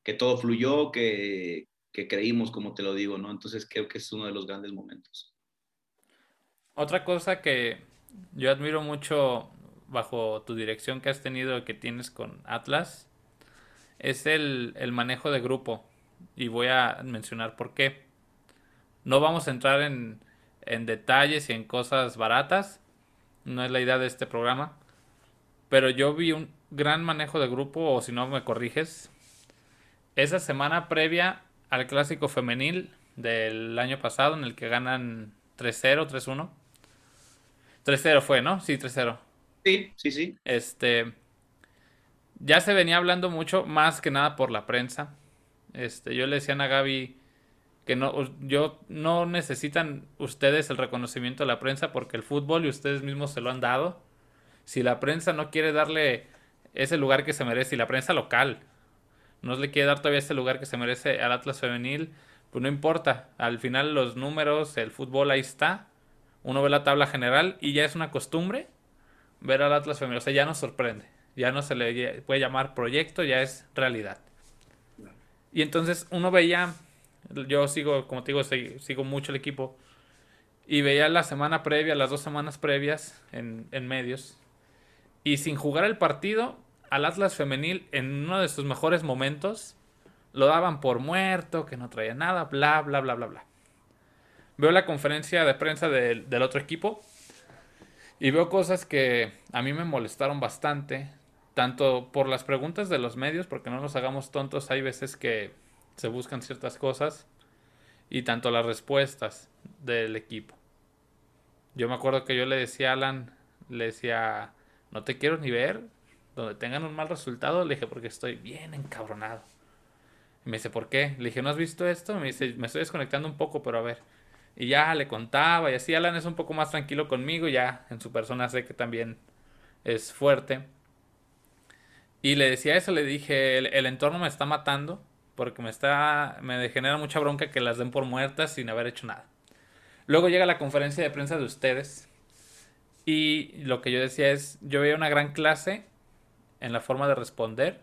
que todo fluyó, que, que creímos, como te lo digo, ¿no? Entonces creo que es uno de los grandes momentos. Otra cosa que yo admiro mucho bajo tu dirección que has tenido, que tienes con Atlas, es el, el manejo de grupo. Y voy a mencionar por qué. No vamos a entrar en, en, detalles y en cosas baratas. No es la idea de este programa. Pero yo vi un gran manejo de grupo, o si no me corriges. Esa semana previa al clásico femenil del año pasado, en el que ganan 3-0, 3-1. 3-0 fue, ¿no? Sí, 3-0. Sí, sí, sí. Este. Ya se venía hablando mucho, más que nada por la prensa. Este, yo le decía a Gaby que no, yo no necesitan ustedes el reconocimiento de la prensa porque el fútbol y ustedes mismos se lo han dado. Si la prensa no quiere darle ese lugar que se merece, y la prensa local no le quiere dar todavía ese lugar que se merece al Atlas femenil, pues no importa. Al final los números, el fútbol ahí está. Uno ve la tabla general y ya es una costumbre ver al Atlas femenil. O sea, ya nos sorprende. Ya no se le puede llamar proyecto, ya es realidad. Y entonces uno veía, yo sigo, como te digo, sigo mucho el equipo. Y veía la semana previa, las dos semanas previas en, en medios. Y sin jugar el partido, al Atlas femenil en uno de sus mejores momentos lo daban por muerto, que no traía nada, bla, bla, bla, bla, bla. Veo la conferencia de prensa del, otro equipo y veo cosas que a mí me molestaron bastante, tanto por las preguntas de los medios, porque no nos hagamos tontos, hay veces que se buscan ciertas cosas, y tanto las respuestas del equipo. Yo me acuerdo que yo le decía a Alan, le decía, no te quiero ni ver, donde tengan un mal resultado, le dije, porque estoy bien encabronado. me dice, ¿por qué? Le dije, ¿no has visto esto? Me dice, me estoy desconectando un poco, pero a ver. Y ya le contaba y así Alan es un poco más tranquilo conmigo, ya en su persona sé que también es fuerte. Y le decía eso, le dije, el, entorno me está matando porque me está me genera mucha bronca que las den por muertas sin haber hecho nada. Luego llega la conferencia de prensa de ustedes y lo que yo decía es, yo veía una gran clase en la forma de responder,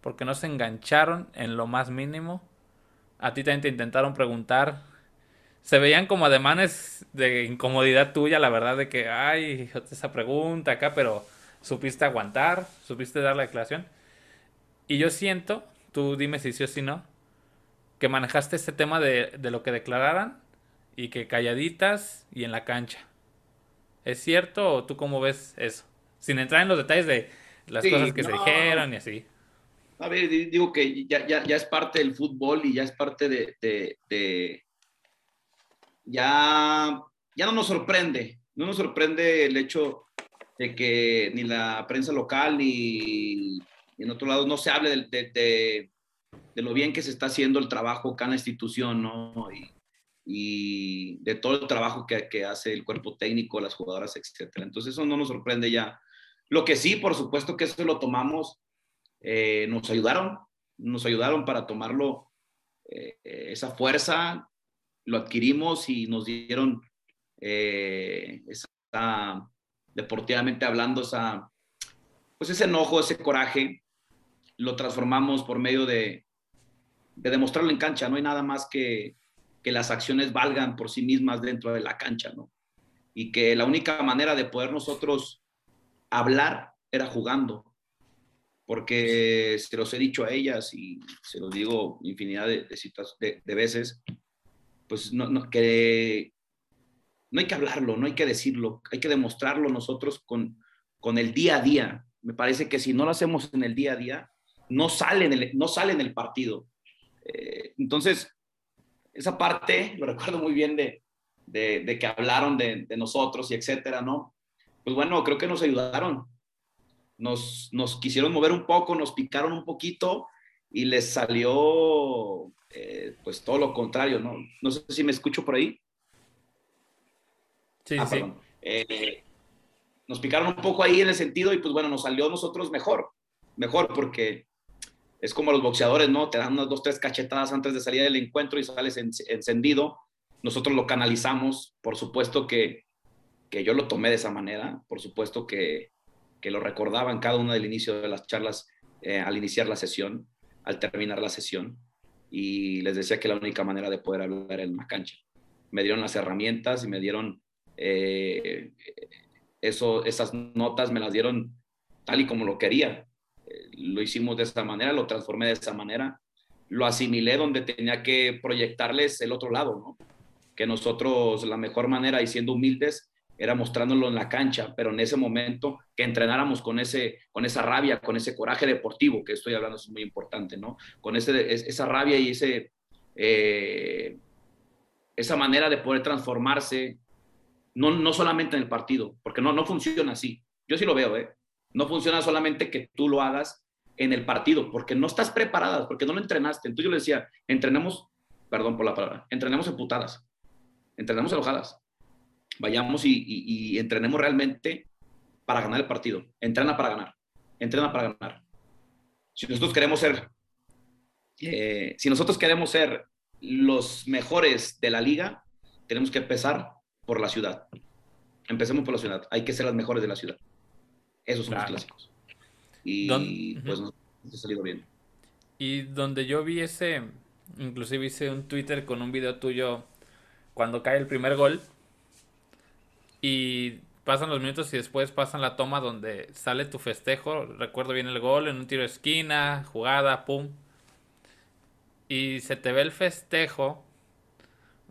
porque no se engancharon en lo más mínimo. A ti también te intentaron preguntar. Se veían como ademanes de incomodidad tuya, la verdad, de que, ay, esa pregunta acá, pero supiste aguantar, supiste dar la declaración. Y yo siento, tú dime si sí o si no, que manejaste este tema de, de lo que declararan y que calladitas y en la cancha. ¿Es cierto o tú cómo ves eso? Sin entrar en los detalles de las cosas que se dijeron y así. A ver, digo que ya, ya, ya, es parte del fútbol y ya es parte de, de, ya, ya no nos sorprende, no nos sorprende el hecho de que ni la prensa local ni, en otro lado no se hable de, de, de, lo bien que se está haciendo el trabajo acá en la institución, ¿no? Y, y de todo el trabajo que, que, hace el cuerpo técnico, las jugadoras, etcétera. Entonces eso no nos sorprende ya lo que sí, por supuesto que eso lo tomamos, eh, nos ayudaron, nos ayudaron para tomarlo, eh, esa fuerza, lo adquirimos y nos dieron eh, esa, deportivamente hablando, esa, pues ese enojo, ese coraje, lo transformamos por medio de, de demostrarlo en cancha. No hay nada más que, que las acciones valgan por sí mismas dentro de la cancha, ¿no? Y que la única manera de poder nosotros hablar era jugando, porque se los he dicho a ellas y se los digo infinidad de, veces, pues no, que no hay que hablarlo, no hay que decirlo, hay que demostrarlo nosotros con, con el día a día. Me parece que si no lo hacemos en el día a día, no sale en el, no sale en el partido. Eh, entonces, esa parte lo recuerdo muy bien de, de, que hablaron de, nosotros y etcétera, ¿no? Pues bueno, creo que nos ayudaron. Nos, nos quisieron mover un poco, nos picaron un poquito y les salió eh, pues todo lo contrario, ¿no? No sé si me escucho por ahí. Sí, ah, sí. Eh, nos picaron un poco ahí en el sentido y pues bueno, nos salió nosotros mejor, mejor porque es como los boxeadores, ¿no? Te dan unas dos, tres cachetadas antes de salir del encuentro y sales encendido. Nosotros lo canalizamos, por supuesto que que yo lo tomé de esa manera, por supuesto que, que lo recordaba en cada uno del inicio de las charlas, eh, al iniciar la sesión, al terminar la sesión, y les decía que la única manera de poder hablar era en la cancha. Me dieron las herramientas y me dieron eh, eso, esas notas, me las dieron tal y como lo quería. Eh, lo hicimos de esa manera, lo transformé de esa manera, lo asimilé donde tenía que proyectarles el otro lado, ¿no? Que nosotros, la mejor manera, y siendo humildes, era mostrándolo en la cancha, pero en ese momento que entrenáramos con, ese, con esa rabia, con ese coraje deportivo, que estoy hablando es muy importante, ¿no? Con ese, esa rabia y ese, eh, esa manera de poder transformarse, no, no solamente en el partido, porque no, no funciona así. Yo sí lo veo, ¿eh? No funciona solamente que tú lo hagas en el partido, porque no estás preparada, porque no lo entrenaste. Entonces yo le decía, entrenemos, perdón por la palabra, entrenemos emputadas, entrenemos enojadas, vayamos y, entrenemos realmente para ganar el partido. Entrena para ganar. Entrena para ganar. Si nosotros queremos ser, eh, si nosotros queremos ser los mejores de la liga, tenemos que empezar por la ciudad. Empecemos por la ciudad. Hay que ser las mejores de la ciudad. Esos son los clásicos. Y pues nos ha salido bien. Y donde yo vi ese, inclusive hice un Twitter con un video tuyo cuando cae el primer gol. Y pasan los minutos y después pasan la toma donde sale tu festejo. Recuerdo bien el gol en un tiro de esquina, jugada, pum. Y se te ve el festejo.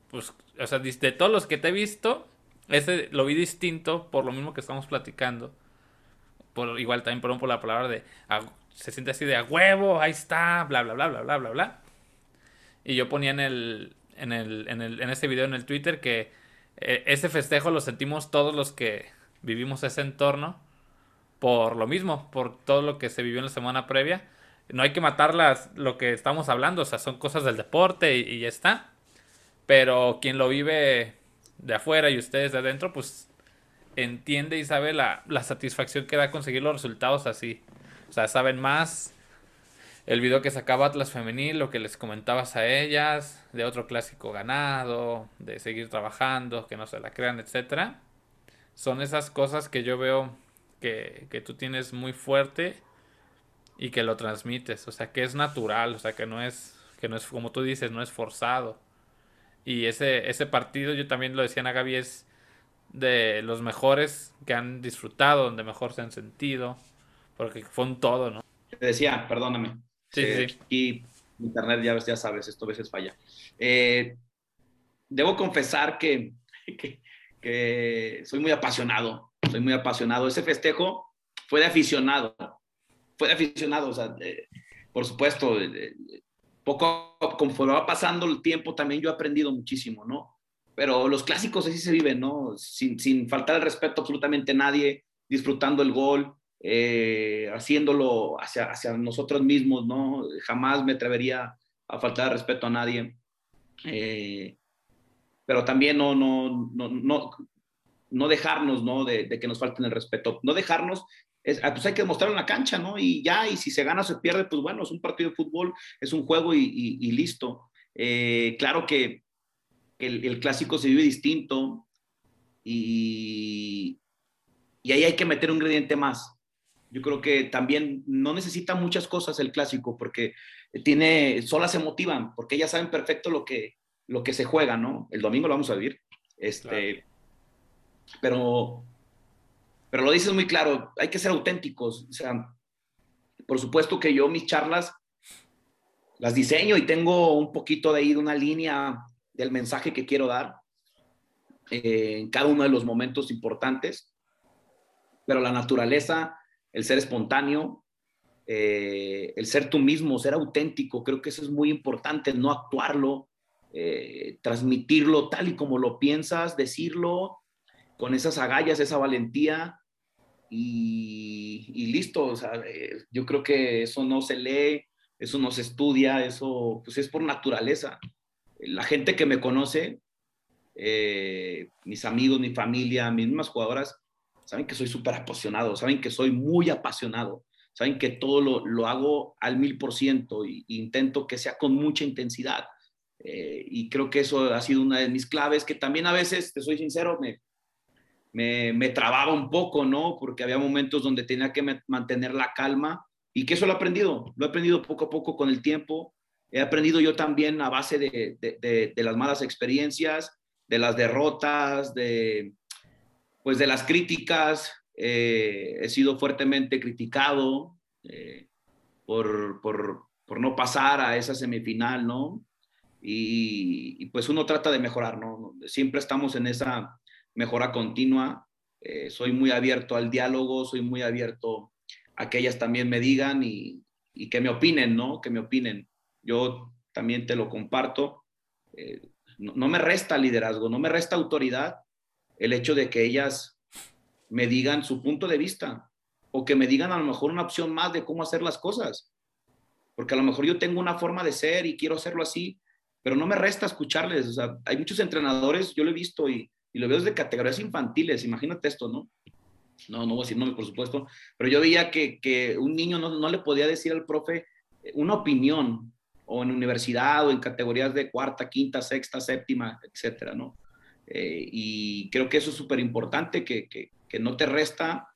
Pues, o sea, de todos los que te he visto, ese lo vi distinto por lo mismo que estamos platicando. Por, igual también por, por la palabra de se siente así de a huevo, ahí está, bla bla bla bla bla bla bla. Y yo ponía en el en el en el en ese video en el Twitter que eh, ese festejo lo sentimos todos los que vivimos ese entorno por lo mismo, por todo lo que se vivió en la semana previa. No hay que matar lo que estamos hablando, o sea, son cosas del deporte y, y ya está. Pero quien lo vive de afuera y ustedes de adentro, pues entiende y sabe la, la satisfacción que da conseguir los resultados así. O sea, saben más el video que sacaba Atlas Femenil, lo que les comentabas a ellas, de otro clásico ganado, de seguir trabajando, que no se la crean, etcétera. Son esas cosas que yo veo que, que tú tienes muy fuerte y que lo transmites. O sea, que es natural, o sea, que no es, que no es, como tú dices, no es forzado. Y ese, ese partido, yo también lo decía a Gaby, es de los mejores que han disfrutado, donde mejor se han sentido, porque fue un todo, ¿no? Te decía, perdóname. Sí, sí. Y internet, ya, ya sabes, esto a veces falla. Eh, debo confesar <laughs> que, que, soy muy apasionado, soy muy apasionado. Ese festejo fue de aficionado, fue de aficionado, o sea, por supuesto, poco conforme va pasando el tiempo también yo he aprendido muchísimo, ¿no? Pero los clásicos así se viven, ¿no? Sin, sin faltar el respeto a absolutamente nadie, disfrutando el gol, eh, haciéndolo hacia, hacia nosotros mismos, ¿no? Jamás me atrevería a faltar el respeto a nadie. Eh, pero también no, no, no, no, no dejarnos, ¿no? De, que nos falten el respeto. No dejarnos Ah, pues hay que demostrarlo en la cancha, ¿no? Y ya, y si se gana o se pierde, pues bueno, es un partido de fútbol, es un juego y, listo. Eh, claro que el, clásico se vive distinto y, y ahí hay que meter un ingrediente más. Yo creo que también no necesita muchas cosas el clásico porque tiene, solas se motivan, porque ya saben perfecto lo que, lo que se juega, ¿no? El domingo lo vamos a vivir. Este, Pero pero lo dices muy claro, hay que ser auténticos. O sea, por supuesto que yo mis charlas las diseño y tengo un poquito de ahí de una línea del mensaje que quiero dar eh, en cada uno de los momentos importantes. Pero la naturaleza, el ser espontáneo, eh, el ser tú mismo, ser auténtico, creo que eso es muy importante, no actuarlo, eh, transmitirlo tal y como lo piensas, decirlo con esas agallas, esa valentía, y, listo. O sea, eh, yo creo que eso no se lee, eso no se estudia, eso pues es por naturaleza. La gente que me conoce, mis amigos, mi familia, mis mismas jugadoras, saben que soy súper apasionado, saben que soy muy apasionado, saben que todo lo, lo hago al mil por ciento e intento que sea con mucha intensidad. Eh, y creo que eso ha sido una de mis claves, que también a veces, te soy sincero, me, me, trababa un poco, ¿no? Porque había momentos donde tenía que mantener la calma y que eso lo he aprendido, lo he aprendido poco a poco con el tiempo. He aprendido yo también a base de, las malas experiencias, de las derrotas, de, pues de las críticas. Eh, he sido fuertemente criticado eh, por, no pasar a esa semifinal, ¿no? Y, y, pues uno trata de mejorar, ¿no? Siempre estamos en esa, mejora continua. Eh, soy muy abierto al diálogo, soy muy abierto a que ellas también me digan y, que me opinen, ¿no? Que me opinen. Yo también te lo comparto. Eh, no, me resta liderazgo, no me resta autoridad el hecho de que ellas me digan su punto de vista o que me digan a lo mejor una opción más de cómo hacer las cosas. Porque a lo mejor yo tengo una forma de ser y quiero hacerlo así, pero no me resta escucharles. O sea, hay muchos entrenadores, yo lo he visto y y lo veo desde categorías infantiles, imagínate esto, ¿no? No, no voy a decir nombre, por supuesto, pero yo veía que, que un niño no, no, le podía decir al profe una opinión, o en universidad, o en categorías de cuarta, quinta, sexta, séptima, etcétera, ¿no? Eh, y creo que eso es súper importante, que, que, que, no te resta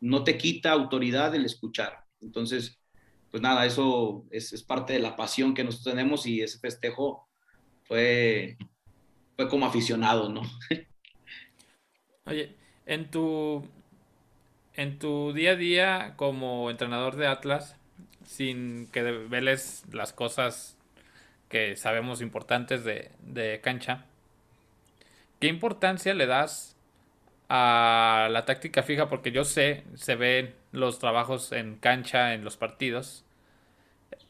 no te quita autoridad el escuchar. Entonces, pues nada, eso es, es parte de la pasión que nosotros tenemos y ese festejo fue, fue como aficionado, ¿no? <laughs> Oye, en tu, en tu día a día como entrenador de Atlas, sin que veles las cosas que sabemos importantes de, de cancha, ¿qué importancia le das a la táctica fija? Porque yo sé, se ven los trabajos en cancha, en los partidos.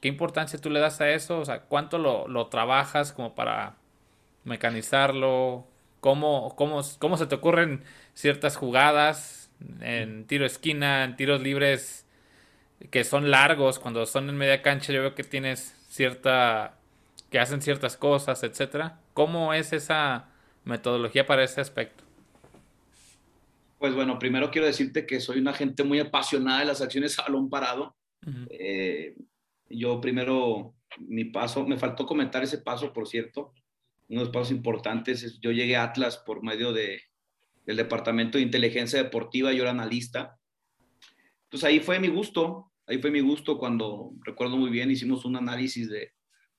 ¿Qué importancia tú le das a eso? O sea, ¿cuánto lo, lo trabajas como para mecanizarlo? ¿Cómo, cómo, ¿Cómo se te ocurren ciertas jugadas en tiro esquina, en tiros libres que son largos? Cuando son en media cancha yo veo que tienes cierta... que hacen ciertas cosas, etcétera. ¿Cómo es esa metodología para ese aspecto? Pues bueno, primero quiero decirte que soy una gente muy apasionada de las acciones a balón parado. Uh -huh. eh, yo primero, mi paso, me faltó comentar ese paso, por cierto, uno de los pasos importantes. Yo llegué a Atlas por medio de, del Departamento de Inteligencia Deportiva, yo era analista. Entonces ahí fue mi gusto, ahí fue mi gusto cuando, recuerdo muy bien, hicimos un análisis de,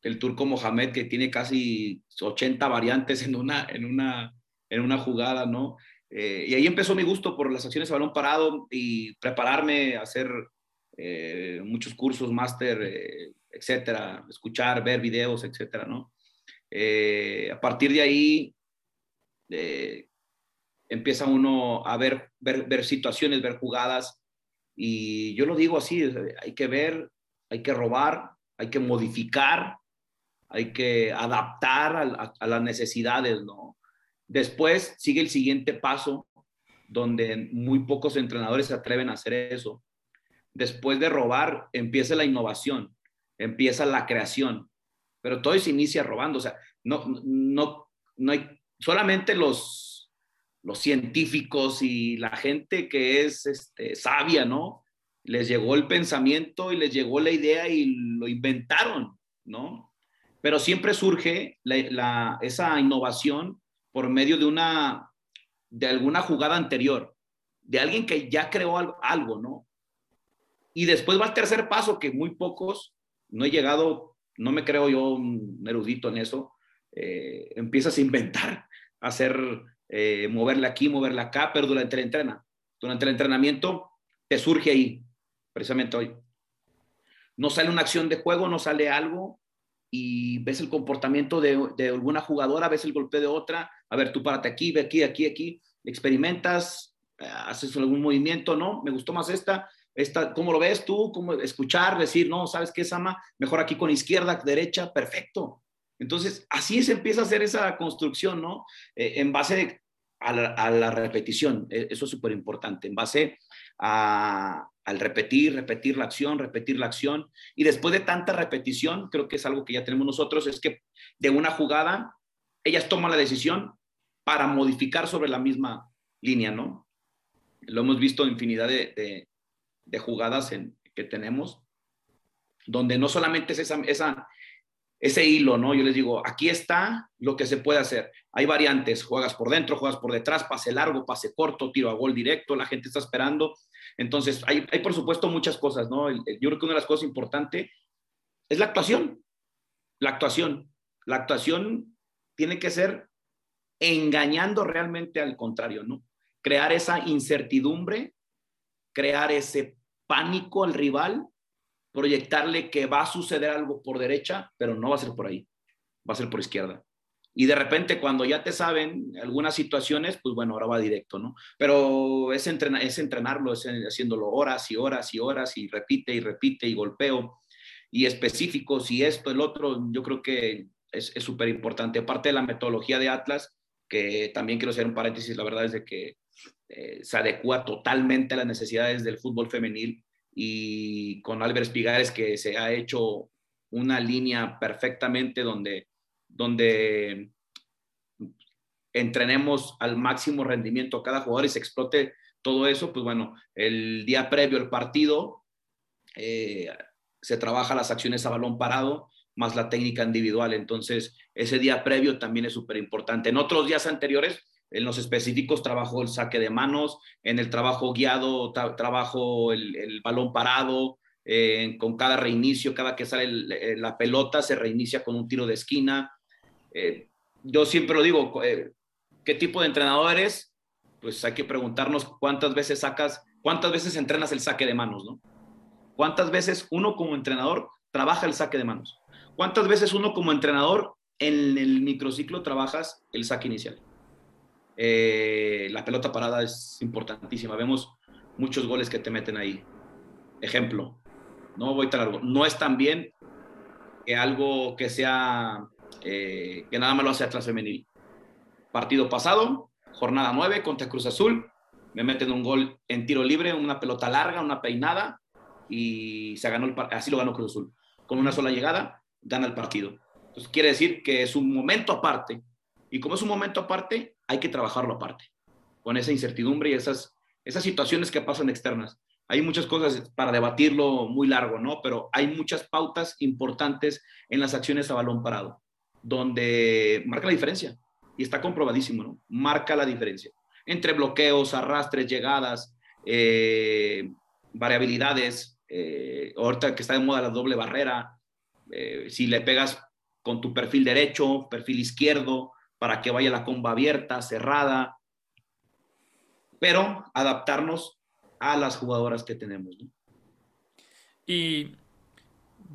del turco Mohamed que tiene casi 80 variantes en una, en una, en una jugada, ¿no? Eh, y ahí empezó mi gusto por las acciones a balón parado y prepararme a hacer eh, muchos cursos, máster, eh, etcétera, escuchar, ver videos, etcétera, ¿no? A partir de ahí empieza uno a ver, ver, ver, situaciones, ver jugadas, y yo lo digo así, hay que ver, hay que robar, hay que modificar, hay que adaptar a, a, a las necesidades, ¿no? Después sigue el siguiente paso, donde muy pocos entrenadores se atreven a hacer eso. Después de robar, empieza la innovación, empieza la creación, pero todo se inicia robando. O sea, no, no, no hay solamente los, los científicos y la gente que es este, sabia, ¿no? Les llegó el pensamiento y les llegó la idea y lo inventaron, ¿no? Pero siempre surge la, esa innovación por medio de una, de alguna jugada anterior, de alguien que ya creó algo, ¿no? Y después va el tercer paso, que muy pocos, no he llegado, no me creo yo un erudito en eso, eh, empiezas a inventar, a hacer, eh, moverle aquí, moverle acá, pero durante el, entrena, durante el entrenamiento te surge ahí, precisamente hoy. No sale una acción de juego, no sale algo, y ves el comportamiento de, de, alguna jugadora, ves el golpe de otra, a ver, tú párate aquí, ve aquí, aquí, aquí, experimentas, eh, haces algún movimiento, ¿no? Me gustó más esta, esta, ¿cómo lo ves tú? ¿Cómo escuchar, decir, no, sabes qué, Sama? Mejor aquí con izquierda, derecha, perfecto. Entonces, así se empieza a hacer esa construcción, ¿no? Eh, en base a la, a la, repetición, eh, eso es súper importante, en base a, al repetir, repetir la acción, repetir la acción. Y después de tanta repetición, creo que es algo que ya tenemos nosotros, es que de una jugada, ellas toman la decisión para modificar sobre la misma línea, ¿no? Lo hemos visto infinidad de, de, de jugadas en, que tenemos, donde no solamente es esa, esa, ese hilo, ¿no? Yo les digo, aquí está lo que se puede hacer. Hay variantes, juegas por dentro, juegas por detrás, pase largo, pase corto, tiro a gol directo, la gente está esperando. Entonces, hay, por supuesto muchas cosas, ¿no? Yo creo que una de las cosas importantes es la actuación. La actuación. La actuación tiene que ser engañando realmente al contrario, ¿no? Crear esa incertidumbre, crear ese pánico al rival proyectarle que va a suceder algo por derecha, pero no va a ser por ahí, va a ser por izquierda. Y de repente cuando ya te saben algunas situaciones, pues bueno, ahora va directo, ¿no? Pero es, entrenar, es entrenarlo, es haciéndolo horas y horas y horas y repite y repite y golpeo y específicos y esto, el otro, yo creo que es súper importante. Aparte de la metodología de Atlas, que también quiero hacer un paréntesis, la verdad es de que eh, se adecua totalmente a las necesidades del fútbol femenil y con Albert Espigares que se ha hecho una línea perfectamente donde, donde entrenemos al máximo rendimiento a cada jugador y se explote todo eso, pues bueno, el día previo al partido eh, se trabaja las acciones a balón parado más la técnica individual, entonces ese día previo también es súper importante. En otros días anteriores en los específicos trabajo el saque de manos, en el trabajo guiado trabajo el, balón parado, eh, con cada reinicio, cada que sale eh, la pelota se reinicia con un tiro de esquina. Eh, yo siempre lo digo, ¿qué tipo de entrenador eres? Pues hay que preguntarnos cuántas veces sacas, cuántas veces entrenas el saque de manos, ¿no? ¿Cuántas veces uno como entrenador trabaja el saque de manos? ¿Cuántas veces uno como entrenador en el microciclo trabajas el saque inicial? Eh, la pelota parada es importantísima. Vemos muchos goles que te meten ahí. Ejemplo, no voy tan largo. No es tan bien que algo que sea, eh, que nada más lo hace Atlas Femenil. Partido pasado, jornada 9 contra Cruz Azul. Me meten un gol en tiro libre, una pelota larga, una peinada y se ganó el así lo ganó Cruz Azul. Con una sola llegada, gana el partido. Entonces quiere decir que es un momento aparte. Y como es un momento aparte, hay que trabajarlo aparte, con esa incertidumbre y esas, esas situaciones que pasan externas. Hay muchas cosas para debatirlo muy largo, ¿no? Pero hay muchas pautas importantes en las acciones a balón parado, donde marca la diferencia. Y está comprobadísimo, ¿no? Marca la diferencia. Entre bloqueos, arrastres, llegadas, eh, variabilidades, eh, ahorita que está de moda la doble barrera, eh, si le pegas con tu perfil derecho, perfil izquierdo, para que vaya la comba abierta, cerrada, pero adaptarnos a las jugadoras que tenemos. Y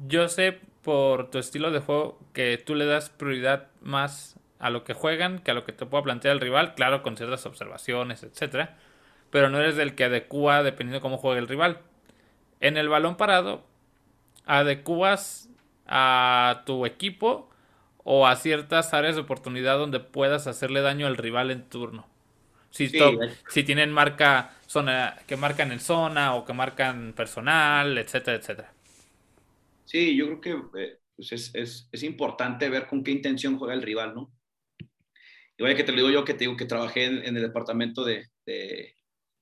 yo sé por tu estilo de juego que tú le das prioridad más a lo que juegan que a lo que te pueda plantear el rival, claro, con ciertas observaciones, etcétera, pero no eres del que adecua dependiendo de cómo juegue el rival. En el balón parado, adecuas a tu equipo o a ciertas áreas de oportunidad donde puedas hacerle daño al rival en turno. Si, si tienen marca zona que marcan en zona o que marcan personal, etcétera, etcétera. Sí, yo creo que eh, pues es, es, es, importante ver con qué intención juega el rival, ¿no? Igual que te lo digo yo que te digo que trabajé en, el departamento de, de,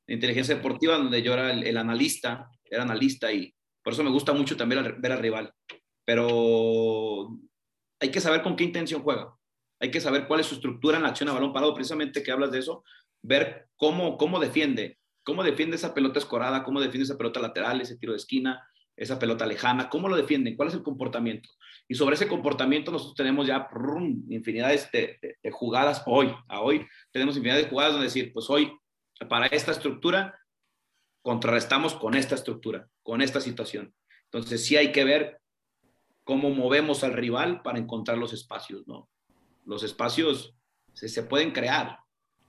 inteligencia deportiva, donde yo era el, analista, era analista y por eso me gusta mucho también ver al rival. Pero hay que saber con qué intención juega. Hay que saber cuál es su estructura en la acción a balón parado, precisamente que hablas de eso, ver cómo, cómo defiende, cómo defiende esa pelota escorada, cómo defiende esa pelota lateral, ese tiro de esquina, esa pelota lejana, cómo lo defienden, cuál es el comportamiento. Y sobre ese comportamiento nosotros tenemos ya infinidades de, de, jugadas hoy, a hoy tenemos infinidad de jugadas donde decir, pues hoy para esta estructura contrarrestamos con esta estructura, con esta situación. Entonces sí hay que ver cómo movemos al rival para encontrar los espacios, ¿no? Los espacios se, se pueden crear,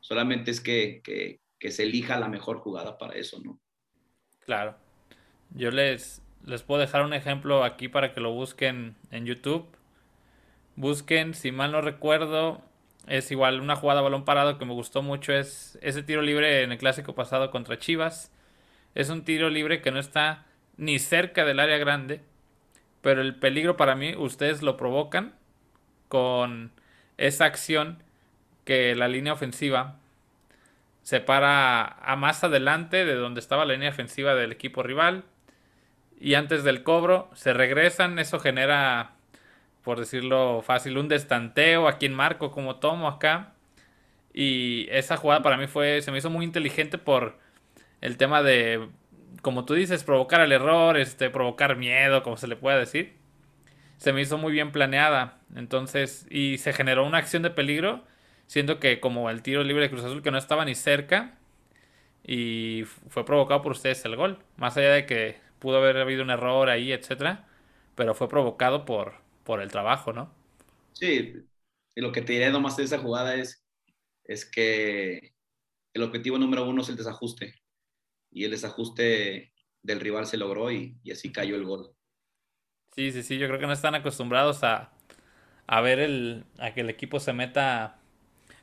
solamente es que, que, que, se elija la mejor jugada para eso, ¿no? Claro. Yo les, les puedo dejar un ejemplo aquí para que lo busquen en YouTube. Busquen, si mal no recuerdo, es igual una jugada balón parado que me gustó mucho, es ese tiro libre en el clásico pasado contra Chivas. Es un tiro libre que no está ni cerca del área grande pero el peligro para mí, ustedes lo provocan con esa acción que la línea ofensiva se para a más adelante de donde estaba la línea ofensiva del equipo rival. Y antes del cobro se regresan. Eso genera, por decirlo fácil, un destanteo. A quien marco, como tomo acá. Y esa jugada para mí fue, se me hizo muy inteligente por el tema de como tú dices, provocar el error, este, provocar miedo, como se le pueda decir, se me hizo muy bien planeada. Entonces, y se generó una acción de peligro, siendo que como el tiro libre de Cruz Azul que no estaba ni cerca, y fue provocado por ustedes el gol. Más allá de que pudo haber habido un error ahí, etcétera, pero fue provocado por, por el trabajo, ¿no? Sí, y lo que te diré nomás de esa jugada es, es que el objetivo número uno es el desajuste y el desajuste del rival se logró y, así cayó el gol. Sí, sí, sí, yo creo que no están acostumbrados a, a ver el, a que el equipo se meta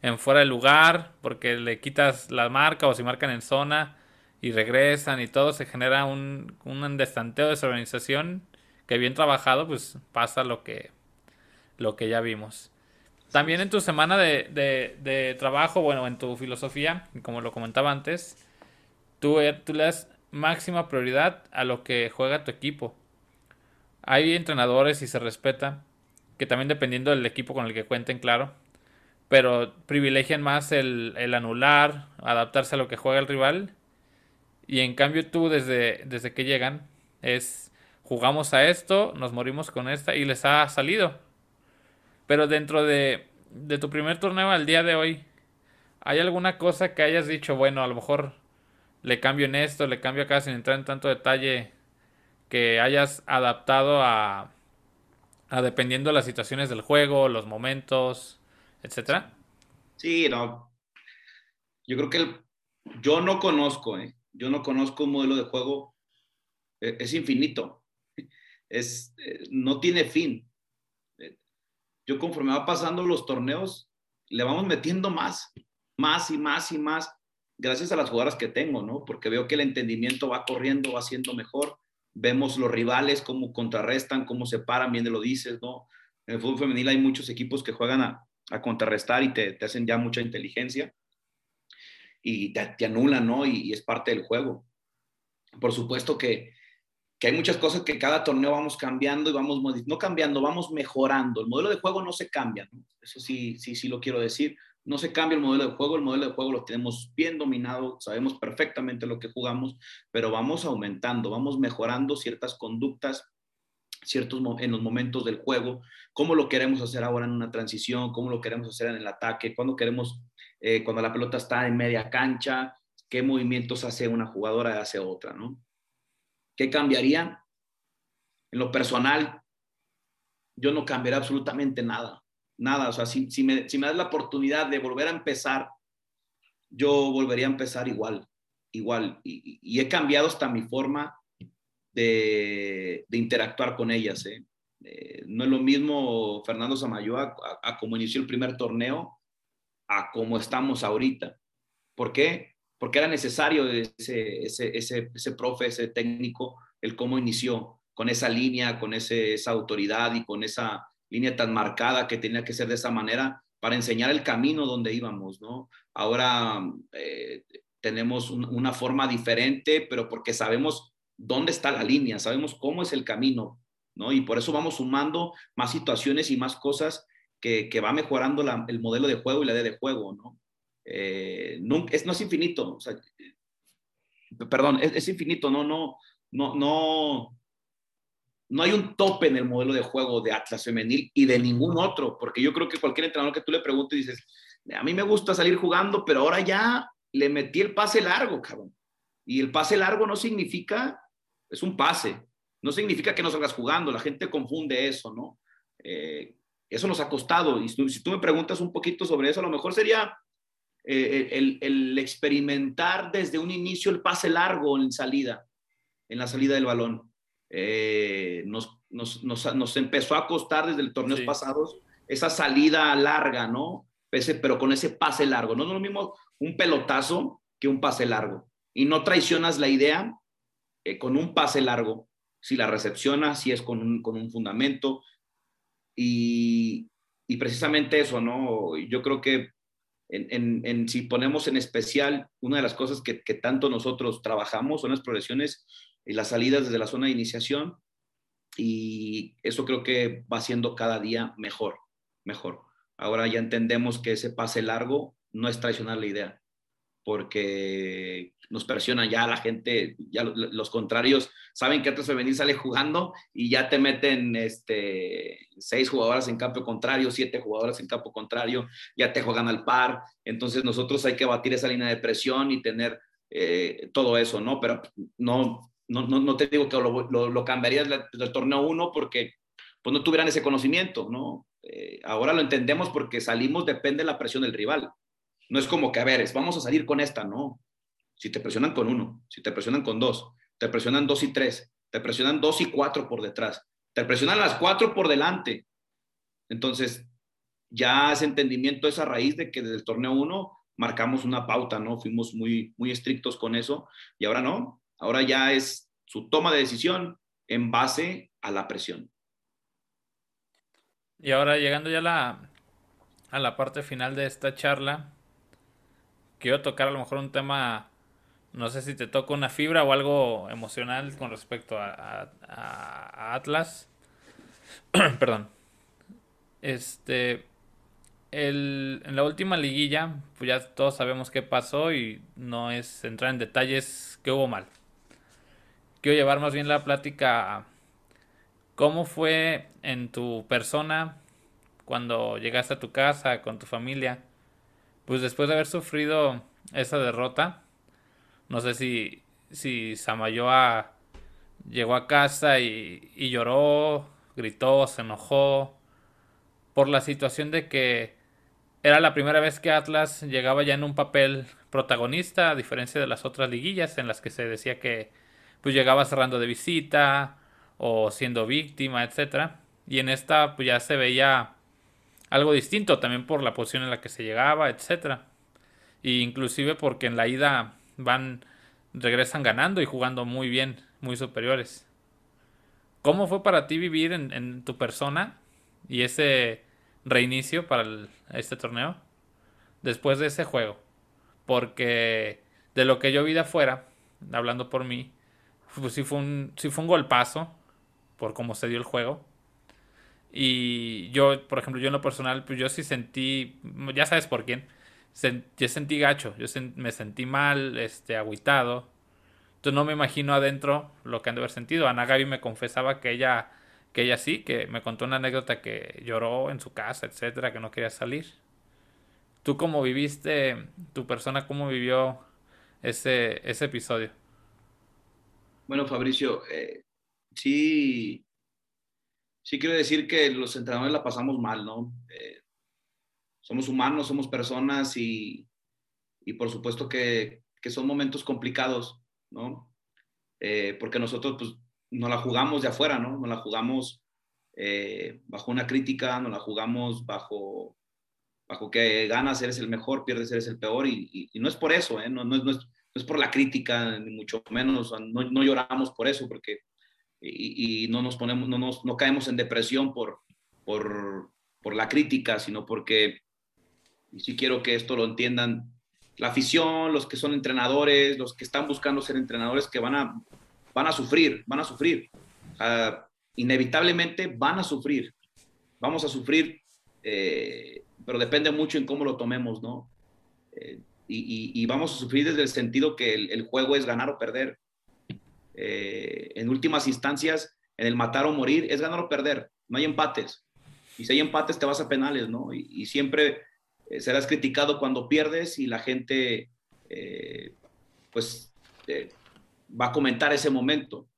en fuera de lugar porque le quitas la marca o si marcan en zona y regresan y todo, se genera un, un destanteo, desorganización que bien trabajado, pues pasa lo que, lo que ya vimos. También en tu semana de, de, trabajo, bueno, en tu filosofía, como lo comentaba antes, tú, le das máxima prioridad a lo que juega tu equipo. Hay entrenadores y se respeta que también dependiendo del equipo con el que cuenten, claro, pero privilegian más el, el, anular, adaptarse a lo que juega el rival. Y en cambio tú desde, desde que llegan es jugamos a esto, nos morimos con esta y les ha salido. Pero dentro de, de tu primer torneo al día de hoy, ¿hay alguna cosa que hayas dicho, bueno, a lo mejor le cambio en esto, le cambio acá sin entrar en tanto detalle, que hayas adaptado a, a dependiendo de las situaciones del juego, los momentos, etcétera? Sí, no. Yo creo que yo no conozco, ¿eh? Yo no conozco un modelo de juego, e, es infinito, es, eh, no tiene fin. Yo conforme va pasando los torneos, le vamos metiendo más, más y más y más, gracias a las jugadoras que tengo, ¿no? Porque veo que el entendimiento va corriendo, va siendo mejor, vemos los rivales, cómo contrarrestan, cómo se paran, bien lo dices, ¿no? En el fútbol femenil hay muchos equipos que juegan a, a contrarrestar y te, te, hacen ya mucha inteligencia y te, te anulan, ¿no? Y, es parte del juego. Por supuesto que, que, hay muchas cosas que cada torneo vamos cambiando y vamos, no cambiando, vamos mejorando. El modelo de juego no se cambia, ¿no? Eso sí, sí, sí lo quiero decir. No se cambia el modelo de juego, el modelo de juego lo tenemos bien dominado, sabemos perfectamente lo que jugamos, pero vamos aumentando, vamos mejorando ciertas conductas, ciertos en los momentos del juego, cómo lo queremos hacer ahora en una transición, cómo lo queremos hacer en el ataque, cuando queremos, eh, cuando la pelota está en media cancha, qué movimientos hace una jugadora y hace otra, ¿no? ¿Qué cambiaría? En lo personal, yo no cambiaría absolutamente nada nada, o sea, si, me, si me das la oportunidad de volver a empezar, yo volvería a empezar igual, igual. Y, he cambiado hasta mi forma de, de interactuar con ellas. ¿eh? Eh, no es lo mismo Fernando Samayoa a, como inició el primer torneo a como estamos ahorita. ¿Por qué? Porque era necesario ese, ese, ese, ese profe, ese técnico, el cómo inició, con esa línea, con ese, esa autoridad y con esa, línea tan marcada que tenía que ser de esa manera para enseñar el camino donde íbamos, ¿no? Ahora eh, tenemos un, una forma diferente, pero porque sabemos dónde está la línea, sabemos cómo es el camino, ¿no? Y por eso vamos sumando más situaciones y más cosas que, va mejorando el modelo de juego y la idea de juego, ¿no? Eh, no, es, no es infinito, o perdón, es, es infinito, no, no, no, no, no hay un tope en el modelo de juego de Atlas femenil y de ningún otro, porque yo creo que cualquier entrenador que tú le preguntes dices, a mí me gusta salir jugando, pero ahora ya le metí el pase largo, cabrón. Y el pase largo no significa, es un pase, no significa que no salgas jugando, la gente confunde eso, ¿no? Eh, eso nos ha costado. Y si tú me preguntas un poquito sobre eso, a lo mejor sería eh, el, el experimentar desde un inicio el pase largo en salida, en la salida del balón eh, nos, nos, nos, nos, empezó a costar desde el torneos sí. pasados esa salida larga, ¿no? Ese, pero con ese pase largo. No es lo mismo un pelotazo que un pase largo. Y no traicionas la idea eh, con un pase largo, si la recepcionas, si es con un, con un fundamento. Y, precisamente eso, ¿no? Yo creo que en, si ponemos en especial una de las cosas que, que tanto nosotros trabajamos son las progresiones y las salidas desde la zona de iniciación y eso creo que va siendo cada día mejor, mejor. Ahora ya entendemos que ese pase largo no es traicionar la idea, porque nos presiona ya la gente, ya los contrarios saben que Atlas Femenil sale jugando y ya te meten este, seis jugadoras en campo contrario, siete jugadoras en campo contrario, ya te juegan al par, entonces nosotros hay que batir esa línea de presión y tener eh, todo eso, ¿no? Pero no, no, no, te digo que lo, lo, cambiarías del, torneo 1 porque pues no tuvieran ese conocimiento, ¿no? Eh, ahora lo entendemos porque salimos, depende de la presión del rival. No es como que, a ver, es, vamos a salir con esta, no. Si te presionan con uno, si te presionan con dos, te presionan dos y tres, te presionan dos y cuatro por detrás, te presionan las cuatro por delante. Entonces, ya ese entendimiento es a raíz de que desde el torneo 1 marcamos una pauta, ¿no? Fuimos muy, muy estrictos con eso y ahora no, Ahora ya es su toma de decisión en base a la presión. Y ahora llegando ya a la, a la parte final de esta charla, quiero tocar a lo mejor un tema, no sé si te toca una fibra o algo emocional con respecto a, Atlas. <clears throat> Perdón. Este, el, en la última liguilla, pues ya todos sabemos qué pasó y no es entrar en detalles que hubo mal. Quiero llevar más bien la plática a cómo fue en tu persona cuando llegaste a tu casa con tu familia. Pues después de haber sufrido esa derrota, no sé si, si Samayoa llegó a casa y, y lloró, gritó, se enojó por la situación de que era la primera vez que Atlas llegaba ya en un papel protagonista, a diferencia de las otras liguillas en las que se decía que pues llegaba cerrando de visita o siendo víctima, etcétera. Y en esta pues ya se veía algo distinto también por la posición en la que se llegaba, etcétera. E inclusive porque en la ida van regresan ganando y jugando muy bien, muy superiores. ¿Cómo fue para ti vivir en, tu persona y ese reinicio para este torneo después de ese juego. Porque de lo que yo vi de afuera, hablando por mí, pues sí fue un, sí fue un golpazo por cómo se dio el juego. Y yo, por ejemplo, yo en lo personal, pues yo sí sentí, ya sabes por quién, yo sentí gacho, yo me sentí mal, este, agüitado. Entonces no me imagino adentro lo que han de haber sentido. Ana Gaby me confesaba que ella que ella sí, que me contó una anécdota que lloró en su casa, etcétera, que no quería salir. ¿Tú cómo viviste, tu persona, cómo vivió ese, ese episodio? Bueno, Fabricio, eh, sí, sí quiero decir que los entrenadores la pasamos mal, ¿no? Eh, somos humanos, somos personas y, y por supuesto que, que, son momentos complicados, ¿no? Eh, porque nosotros, pues, no la jugamos de afuera, ¿no? Nos la jugamos eh, bajo una crítica, nos la jugamos bajo, bajo que ganas, eres el mejor, pierdes, eres el peor, y, no es por eso, ¿eh? no, no, es, no, es, por la crítica, ni mucho menos, no, no lloramos por eso, porque y, no nos ponemos, no, nos, no caemos en depresión por, por, por la crítica, sino porque, y sí quiero que esto lo entiendan, la afición, los que son entrenadores, los que están buscando ser entrenadores, que van a van a sufrir, van a sufrir. inevitablemente van a sufrir. Vamos a sufrir, eh, pero depende mucho en cómo lo tomemos, ¿no? Eh, y, vamos a sufrir desde el sentido que el, juego es ganar o perder. Eh, en últimas instancias, en el matar o morir, es ganar o perder. No hay empates. Y si hay empates, te vas a penales, ¿no? Y, siempre serás criticado cuando pierdes y la gente, pues, va a comentar ese momento.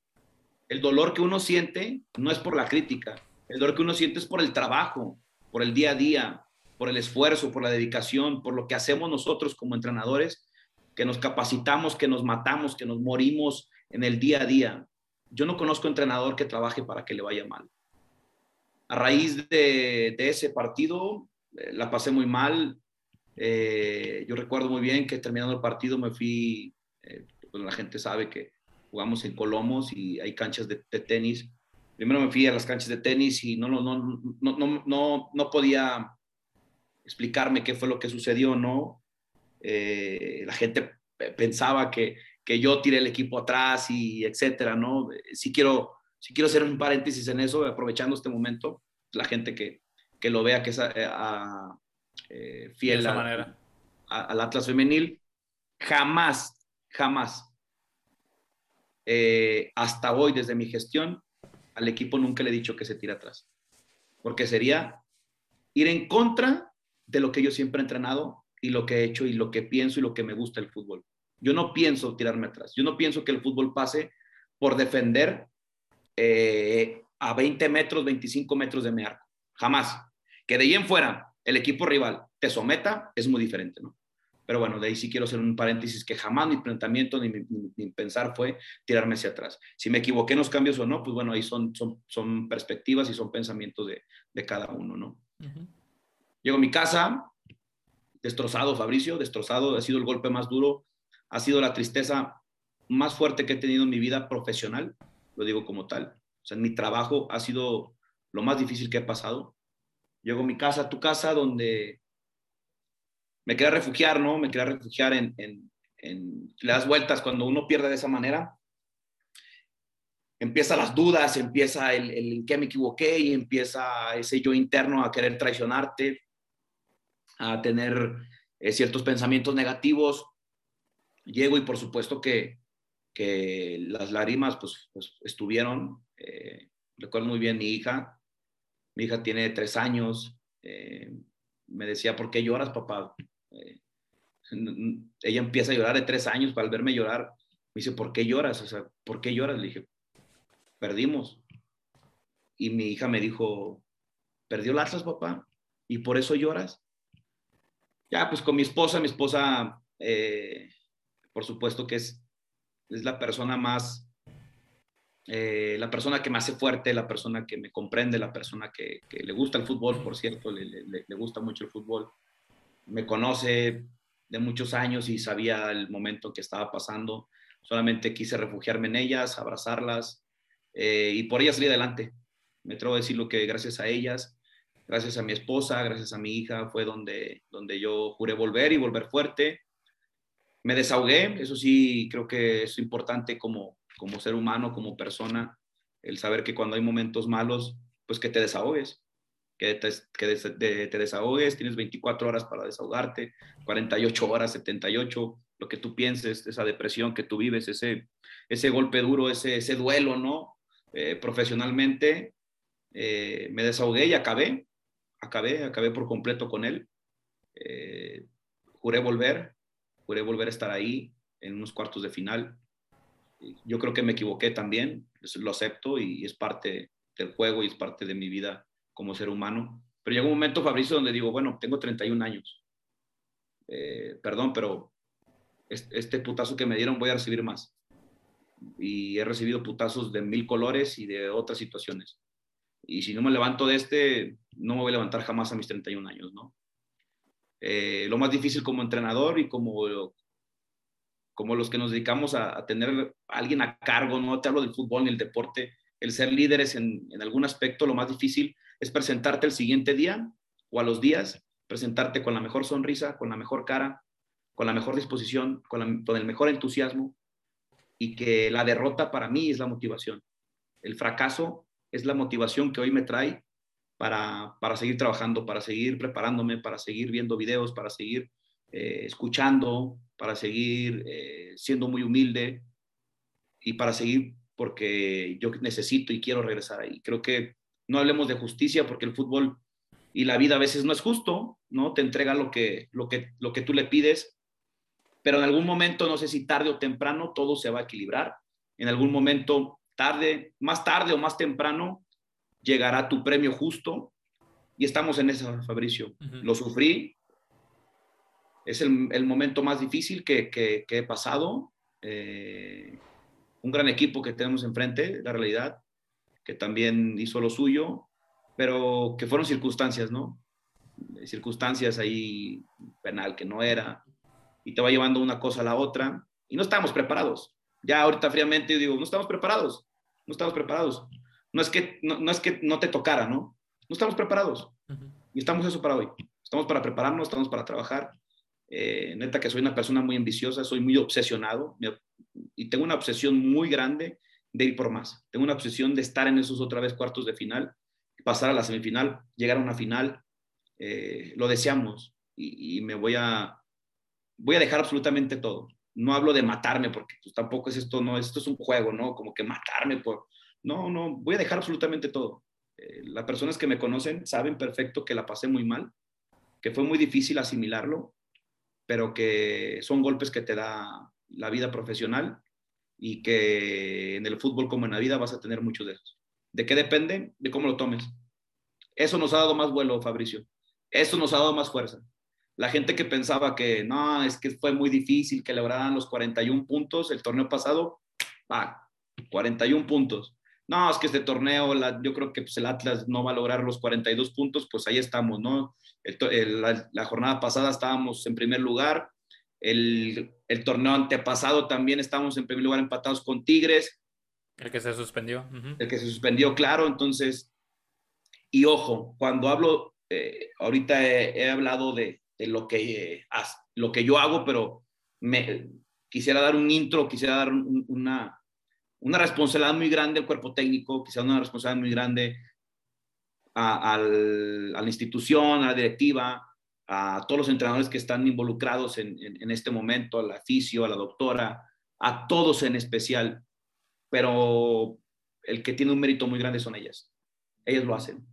El dolor que uno siente no es por la crítica, el dolor que uno siente es por el trabajo, por el día a día, por el esfuerzo, por la dedicación, por lo que hacemos nosotros como entrenadores, que nos capacitamos, que nos matamos, que nos morimos en el día a día. Yo no conozco entrenador que trabaje para que le vaya mal. A raíz de, ese partido, eh, la pasé muy mal. Eh, yo recuerdo muy bien que terminando el partido me fui eh, pues la gente sabe que jugamos en Colomos y hay canchas de, tenis. Primero me fui a las canchas de tenis y no, no, no, no, no, no podía explicarme qué fue lo que sucedió, ¿no? Eh, la gente pensaba que, que, yo tiré el equipo atrás y etcétera, ¿no? Si quiero, si quiero hacer un paréntesis en eso, aprovechando este momento, la gente que, que lo vea que es a, eh, fiel a, al Atlas femenil, jamás jamás. Eh, hasta hoy, desde mi gestión, al equipo nunca le he dicho que se tire atrás, porque sería ir en contra de lo que yo siempre he entrenado y lo que he hecho y lo que pienso y lo que me gusta el fútbol. Yo no pienso tirarme atrás, yo no pienso que el fútbol pase por defender eh, a 20 metros, 25 metros de mi arco, jamás. Que de ahí en fuera el equipo rival te someta es muy diferente, ¿no? Pero bueno, de ahí sí quiero hacer un paréntesis que jamás mi planteamiento ni, mi, pensar fue tirarme hacia atrás. Si me equivoqué en los cambios o no, pues bueno, ahí son, son, son perspectivas y son pensamientos de, de cada uno, ¿no? Llego a mi casa, destrozado, Fabricio, destrozado, ha sido el golpe más duro, ha sido la tristeza más fuerte que he tenido en mi vida profesional, lo digo como tal. O sea, mi trabajo ha sido lo más difícil que he pasado. Llego a mi casa, tu casa, donde me quería refugiar, ¿no? Me quería refugiar en, en, en, le das vueltas cuando uno pierde de esa manera. Empieza las dudas, empieza el, el en qué me equivoqué y empieza ese yo interno a querer traicionarte. a tener eh, ciertos pensamientos negativos. Llego y por supuesto que, que las lágrimas pues, pues estuvieron. Eh, recuerdo muy bien mi hija. Mi hija tiene tres años. Eh, me decía, ¿por qué lloras, papá? <laughs> ella empieza a llorar de tres años para verme llorar. Me dice, ¿por qué lloras? O sea, ¿por qué lloras? Le dije, perdimos. Y mi hija me dijo, ¿perdió el Atlas, papá? ¿Y por eso lloras? Ya, pues con mi esposa, mi esposa, eh, por supuesto que es, es la persona más, eh, la persona que me hace fuerte, la persona que me comprende, la persona que, le gusta el fútbol, por cierto, le, gusta mucho el fútbol. Me conoce de muchos años y sabía el momento que estaba pasando. Solamente quise refugiarme en ellas, abrazarlas eh, y por ellas salir adelante. Me atrevo a decir lo que gracias a ellas gracias a mi esposa, gracias a mi hija, fue donde, donde yo juré volver y volver fuerte. Me desahogué, eso sí, creo que es importante como, como ser humano, como persona, el saber que cuando hay momentos malos, pues que te desahogues, que te, que te desahogues, tienes 24 horas para desahogarte, 48 horas, 78, lo que tú pienses, esa depresión que tú vives, ese, ese golpe duro, ese, ese duelo, ¿no? Eh, profesionalmente, eh, me desahogué y acabé acabé, acabé por completo con él. Eh, juré volver, juré volver a estar ahí en unos cuartos de final. Yo creo que me equivoqué también, lo acepto y es parte del juego y es parte de mi vida como ser humano. Pero llegó un momento, Fabricio, donde digo, bueno, tengo 31 años. Eh, perdón, pero este putazo que me dieron voy a recibir más. Y he recibido putazos de mil colores y de otras situaciones y si no me levanto de este, no me voy a levantar jamás a mis 31 años, ¿no? Eh, lo más difícil como entrenador y como, como los que nos dedicamos a, tener a alguien a cargo, no te hablo del fútbol ni el deporte, el ser líderes en, en, algún aspecto, lo más difícil es presentarte el siguiente día o a los días, presentarte con la mejor sonrisa, con la mejor cara, con la mejor disposición, con, con el mejor entusiasmo y que la derrota para mí es la motivación. El fracaso es la motivación que hoy me trae para, seguir trabajando, para seguir preparándome, para seguir viendo videos, para seguir eh, escuchando, para seguir eh, siendo muy humilde y para seguir porque yo necesito y quiero regresar ahí. Creo que no hablemos de justicia porque el fútbol y la vida a veces no es justo, ¿no? Te entrega lo que, lo que, lo que tú le pides, pero en algún momento, no sé si tarde o temprano, todo se va a equilibrar. En algún momento tarde, más tarde o más temprano, llegará tu premio justo. Y estamos en eso, Fabricio. Lo sufrí. Es el, momento más difícil que, he pasado. Eh, un gran equipo que tenemos enfrente, la realidad, que también hizo lo suyo, pero que fueron circunstancias, ¿no? Circunstancias ahí, penal que no era, y te va llevando una cosa a la otra, y no estamos preparados. Ya ahorita fríamente digo, no estamos preparados no estamos preparados. No es que no, es que no te tocara, ¿no? No estamos preparados. Y estamos eso para hoy. Estamos para prepararnos, estamos para trabajar. Eh, neta que soy una persona muy ambiciosa, soy muy obsesionado y tengo una obsesión muy grande de ir por más. Tengo una obsesión de estar en esos otra vez cuartos de final, pasar a la semifinal, llegar a una final. Eh, lo deseamos y, y, me voy a, voy a dejar absolutamente todo no hablo de matarme, porque pues, tampoco es esto, no, esto es un juego, ¿no? Como que matarme por... No, no, voy a dejar absolutamente todo. Eh, las personas que me conocen saben perfecto que la pasé muy mal, que fue muy difícil asimilarlo, pero que son golpes que te da la vida profesional y que en el fútbol como en la vida vas a tener muchos de esos. ¿De qué depende? De cómo lo tomes. Eso nos ha dado más vuelo, Fabricio. Eso nos ha dado más fuerza la gente que pensaba que no, es que fue muy difícil que lograran los 41 puntos el torneo pasado, va, 41 puntos. No, es que este torneo, yo creo que pues, el Atlas no va a lograr los 42 puntos, pues ahí estamos, ¿no? la, jornada pasada estábamos en primer lugar, el, torneo antepasado también estábamos en primer lugar empatados con Tigres. El que se suspendió. El que se suspendió, claro, entonces, y ojo, cuando hablo, eh, ahorita he hablado de, de lo que, lo que yo hago, pero me, quisiera dar un intro, quisiera dar una, una responsabilidad muy grande al cuerpo técnico, dar una responsabilidad muy grande a, la institución, a la directiva, a todos los entrenadores que están involucrados en, este momento, a la fisio, a la doctora, a todos en especial, pero el que tiene un mérito muy grande son ellas. Ellas lo hacen,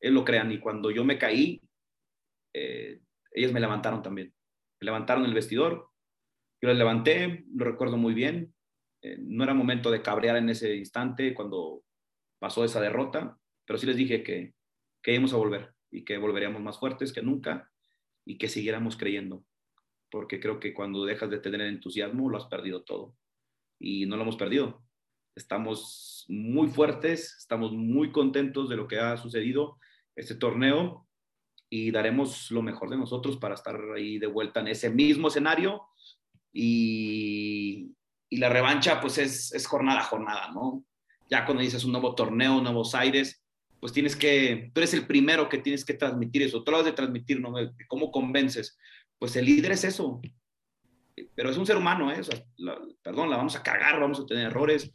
ellos lo crean y cuando yo me caí, eh, ellas me levantaron también. Me levantaron el vestidor, yo les levanté, lo recuerdo muy bien. Eh, no era momento de cabrear en ese instante cuando pasó esa derrota, pero sí les dije que, que íbamos a volver y que volveríamos más fuertes que nunca y que siguiéramos creyendo, porque creo que cuando dejas de tener entusiasmo lo has perdido todo y no lo hemos perdido. Estamos muy fuertes, estamos muy contentos de lo que ha sucedido este torneo y daremos lo mejor de nosotros para estar ahí de vuelta en ese mismo escenario y, y la revancha pues es, es jornada a jornada, ¿no? Ya cuando dices un nuevo torneo, nuevos aires, pues tienes que, tú eres el primero que tienes que transmitir eso, tú lo has de transmitir, ¿no? ¿Cómo convences? Pues el líder es eso, pero es un ser humano, ¿eh? O sea, perdón, la vamos a cagar, vamos a tener errores,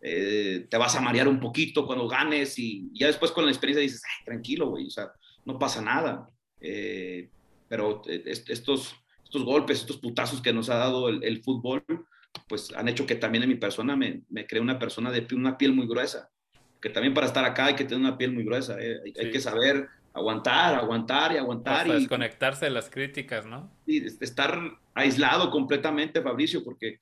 eh, te vas a marear un poquito cuando ganes y ya después con la experiencia dices, Ay, tranquilo, güey, o sea, no pasa nada. Eh, pero eh, estos, estos golpes, estos putazos que nos ha dado el, el fútbol, pues han hecho que también en mi persona me, me cree una persona de una piel muy gruesa que también para estar acá hay que tener una piel muy gruesa, ¿eh? hay, que saber aguantar, aguantar y aguantar. y desconectarse de las críticas, ¿no? Y estar aislado completamente, Fabricio, porque,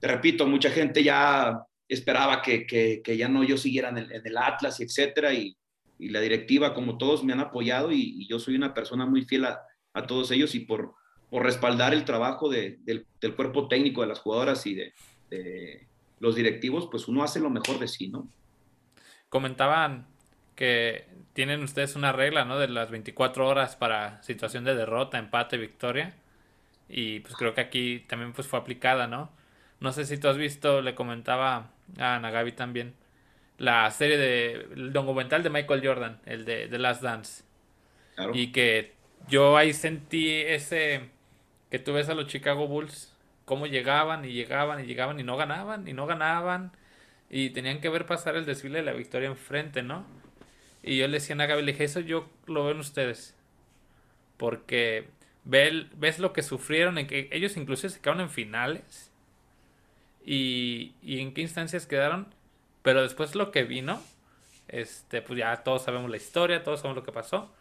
te repito, mucha gente ya esperaba que, que, ya no yo siguiera en el, Atlas y etcétera, y, y, la directiva, como todos, me han apoyado y, yo soy una persona muy fiel a, a todos ellos y por, por respaldar el trabajo de, del, del, cuerpo técnico de las jugadoras y de, de los directivos, pues uno hace lo mejor de sí, ¿no? comentaban que tienen ustedes una regla, ¿no? De las 24 horas para situación de derrota, empate, victoria. Y pues creo que aquí también pues fue aplicada, ¿no? No sé si tú has visto, le comentaba a Nagabi también, la serie de, el documental de Michael Jordan, el de The Last Dance. Y que yo ahí sentí ese, que tú ves a los Chicago Bulls, cómo llegaban y llegaban y llegaban y no ganaban y no ganaban y tenían que ver pasar el desfile de la victoria enfrente, ¿no? Y yo le decía a Gaby, le dije, eso yo lo veo en ustedes. Porque ves lo que sufrieron, en que ellos incluso se quedaron en finales. Y, y en qué instancias quedaron. Pero después lo que vino, este, pues ya todos sabemos la historia, todos sabemos lo que pasó.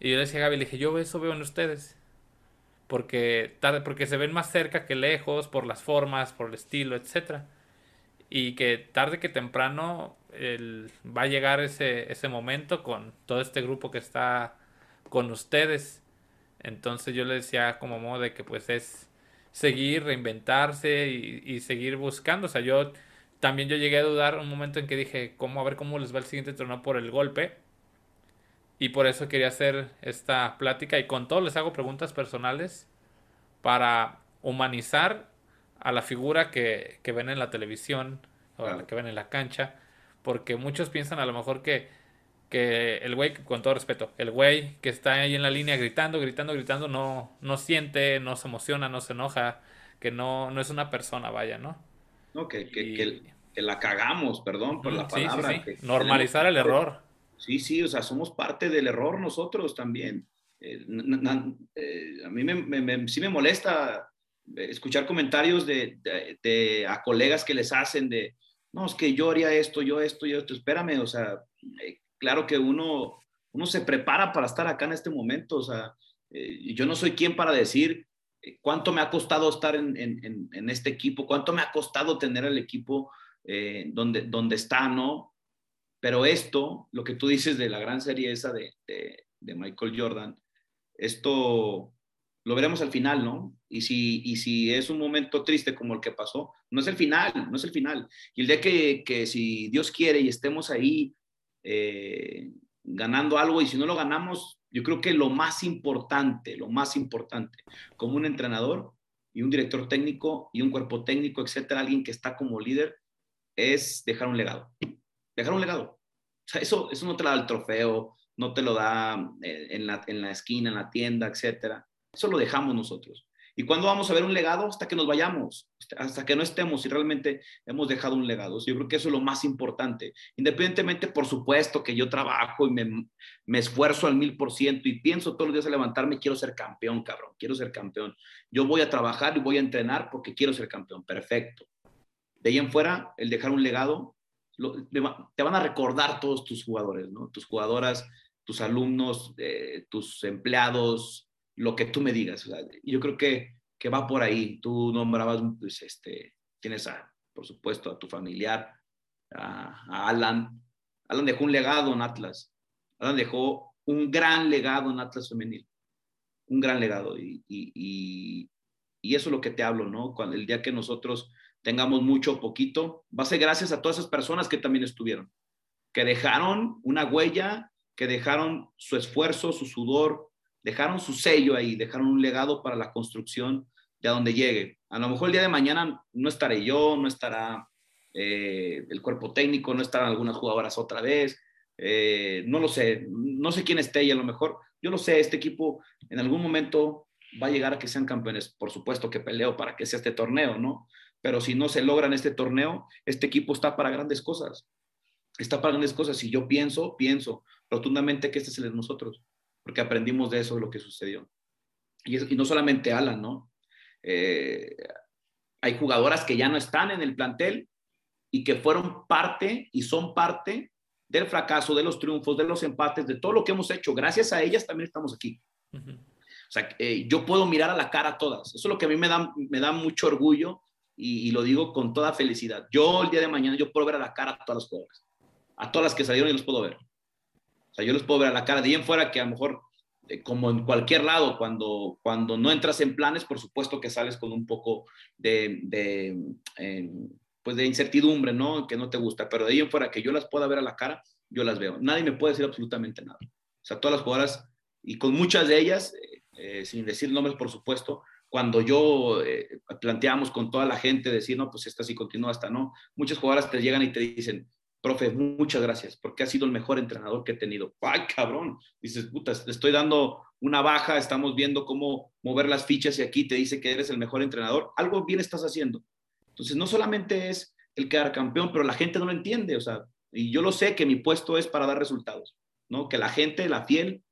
Y yo le decía a Gaby, le dije, yo eso veo en ustedes. Porque, porque se ven más cerca que lejos, por las formas, por el estilo, etcétera y que tarde que temprano va a llegar ese, ese momento con todo este grupo que está con ustedes. Entonces yo le decía como modo de que pues es seguir, reinventarse y, seguir buscando. O sea, yo también yo llegué a dudar un momento en que dije, ¿cómo a ver cómo les va el siguiente torneo por el golpe? Y por eso quería hacer esta plática y con todo les hago preguntas personales para humanizar a la figura que, ven en la televisión o la que ven en la cancha, porque muchos piensan a lo mejor que, que el güey, con todo respeto, el güey que está ahí en la línea gritando, gritando, gritando, no, no siente, no se emociona, no se enoja, que no, no es una persona, vaya, ¿no? No, que, que, la cagamos, perdón por la palabra. Normalizar el error. Sí, sí, o sea, somos parte del error nosotros también. Eh, eh, a mí me, sí me molesta escuchar comentarios de, a colegas que les hacen de, no, es que yo haría esto, yo esto, yo esto, espérame, o sea, eh, claro que uno, uno se prepara para estar acá en este momento, o sea, eh, yo no soy quien para decir eh, cuánto me ha costado estar en, en, este equipo, cuánto me ha costado tener el equipo donde, donde está, ¿no? Pero esto, lo que tú dices de la gran serie esa de, Michael Jordan, esto lo veremos al final, ¿no? Y si, es un momento triste como el que pasó, no es el final, no es el final. Y el día que, que si Dios quiere y estemos ahí eh, ganando algo y si no lo ganamos, yo creo que lo más importante, lo más importante, como un entrenador y un director técnico y un cuerpo técnico, etcétera, alguien que está como líder, es dejar un legado. Dejar un legado. Eso, eso no te lo da el trofeo, no te lo da eh, en la, en la esquina, en la tienda, etcétera eso lo dejamos nosotros. ¿Y cuándo vamos a ver un legado? Hasta que nos vayamos, hasta que no estemos y realmente hemos dejado un legado. Yo creo que eso es lo más importante. Independientemente, por supuesto, que yo trabajo y me, me esfuerzo al mil por ciento y pienso todos los días a levantarme, quiero ser campeón, cabrón, quiero ser campeón. Yo voy a trabajar y voy a entrenar porque quiero ser campeón. Perfecto. De ahí en fuera, el dejar un legado, te van a recordar todos tus jugadores. Tus jugadoras, tus alumnos, eh, tus empleados, lo que tú me digas. yo creo que, que, va por ahí. Tú nombrabas, pues, este, tienes, por supuesto, a tu familiar, a, Alan. Alan dejó un legado en Atlas. Alan dejó un gran legado en Atlas Femenil. Un gran legado. Y, eso es lo que te hablo, ¿no? Cuando el día que nosotros tengamos mucho o poquito, va a ser gracias a todas esas personas que también estuvieron, que dejaron una huella, que dejaron su esfuerzo, su sudor, dejaron su sello ahí, dejaron un legado para la construcción de a donde llegue. A lo mejor el día de mañana no estaré yo, no estará eh, el cuerpo técnico, no estarán algunas jugadoras otra vez, eh, no lo sé, no sé quién esté y a lo mejor, yo lo sé, este equipo en algún momento va a llegar a que sean campeones, por supuesto que peleo para que sea este torneo, ¿no? Pero si no se logra en este torneo, este equipo está para grandes cosas, está para grandes cosas y yo pienso, pienso rotundamente que este es el de nosotros porque aprendimos de eso, lo que sucedió. Y, no solamente Alan, ¿no? Eh, hay jugadoras que ya no están en el plantel y que fueron parte y son parte del fracaso, de los triunfos, de los empates, de todo lo que hemos hecho. Gracias a ellas también estamos aquí. O sea, eh, yo puedo mirar a la cara a todas. Eso es lo que a mí me da, me da mucho orgullo y, lo digo con toda felicidad. Yo el día de mañana, yo puedo ver a la cara a todas las jugadoras. A todas las que salieron y los puedo ver. O sea, yo les puedo ver a la cara de bien fuera que a lo mejor, eh, como en cualquier lado, cuando, cuando no entras en planes, por supuesto que sales con un poco de, de pues de incertidumbre, ¿no? Que no te gusta, pero de ahí en fuera que yo las pueda ver a la cara, yo las veo. Nadie me puede decir absolutamente nada. O sea, todas las jugadoras, y con muchas de ellas, eh, eh, sin decir nombres, por supuesto, cuando yo planteamos con toda la gente decir, no, pues esta sí continúa, hasta no, muchas jugadoras te llegan y te dicen, profe, muchas gracias, porque ha sido el mejor entrenador que he tenido. Ay, cabrón, dices, puta, le estoy dando una baja, estamos viendo cómo mover las fichas y aquí te dice que eres el mejor entrenador, algo bien estás haciendo. Entonces, no solamente es el quedar campeón, pero la gente no lo entiende, o sea, y yo lo sé que mi puesto es para dar resultados, ¿no? Que la gente, la fiel,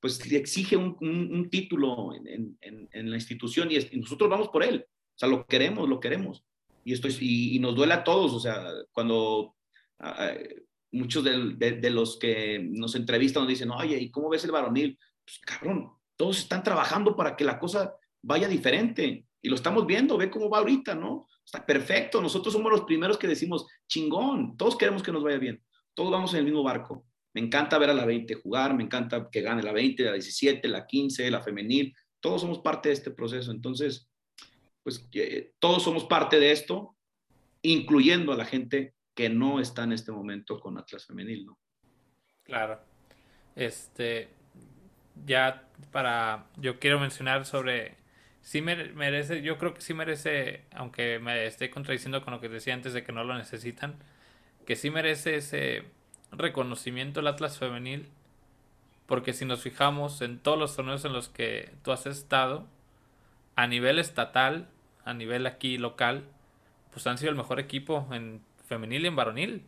pues exige un, título en, la institución y, nosotros vamos por él, o sea, lo queremos, lo queremos. Y, esto y, y nos duele a todos, o sea, cuando muchos de, los que nos entrevistan nos dicen, oye, ¿y cómo ves el varonil? Pues cabrón, todos están trabajando para que la cosa vaya diferente y lo estamos viendo, ve cómo va ahorita, ¿no? Está perfecto, nosotros somos los primeros que decimos, chingón, todos queremos que nos vaya bien, todos vamos en el mismo barco. Me encanta ver a la 20 jugar, me encanta que gane la 20, la 17, la 15, la femenil, todos somos parte de este proceso, entonces, pues todos somos parte de esto, incluyendo a la gente que no está en este momento con Atlas Femenil, ¿no? Claro. Este, ya para, yo quiero mencionar sobre, sí merece, yo creo que sí merece, aunque me esté contradiciendo con lo que decía antes de que no lo necesitan, que sí merece ese reconocimiento el Atlas Femenil, porque si nos fijamos en todos los torneos en los que tú has estado, a nivel estatal, a nivel aquí local, pues han sido el mejor equipo en femenil y en varonil.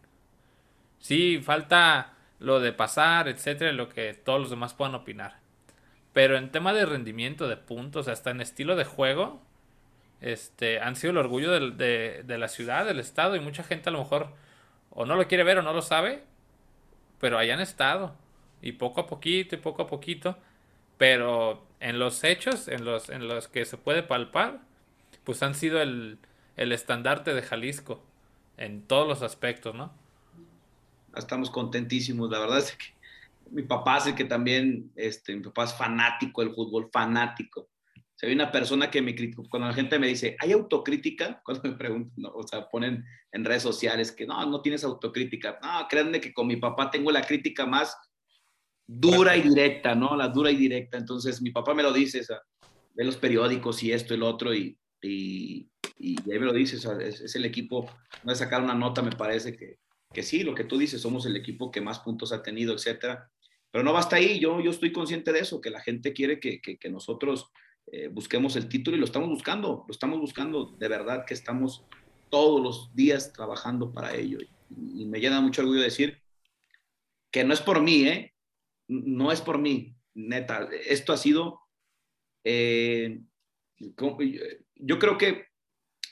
Sí, falta lo de pasar, etcétera, lo que todos los demás puedan opinar. Pero en tema de rendimiento, de puntos, hasta en estilo de juego, este, han sido el orgullo de, de, la ciudad, del estado, y mucha gente a lo mejor o no lo quiere ver o no lo sabe, pero ahí han estado. Y poco a poquito, y poco a poquito. Pero en los hechos, en los, en los que se puede palpar, pues han sido el, el estandarte de Jalisco en todos los aspectos, ¿no? Estamos contentísimos, la verdad es que mi papá hace que también, este, mi papá es fanático del fútbol, fanático. Si hay una persona que me critica, cuando la gente me dice, ¿hay autocrítica? <laughs> Cuando me preguntan, o sea, ponen en redes sociales que no, no tienes autocrítica. No, créanme que con mi papá tengo la crítica más dura y directa, ¿no? La dura y directa. Entonces, mi papá me lo dice, o sea, ve los periódicos y esto y lo otro, y, y, y ahí me lo dices, es, el equipo, no a sacar una nota, me parece que, que sí, lo que tú dices, somos el equipo que más puntos ha tenido, etcétera. Pero no basta ahí, yo, yo estoy consciente de eso, que la gente quiere que, que, nosotros eh, busquemos el título y lo estamos buscando, lo estamos buscando, de verdad que estamos todos los días trabajando para ello. Y, me llena mucho orgullo decir que no es por mí, ¿eh? No es por mí, neta. Esto ha sido, eh, yo creo que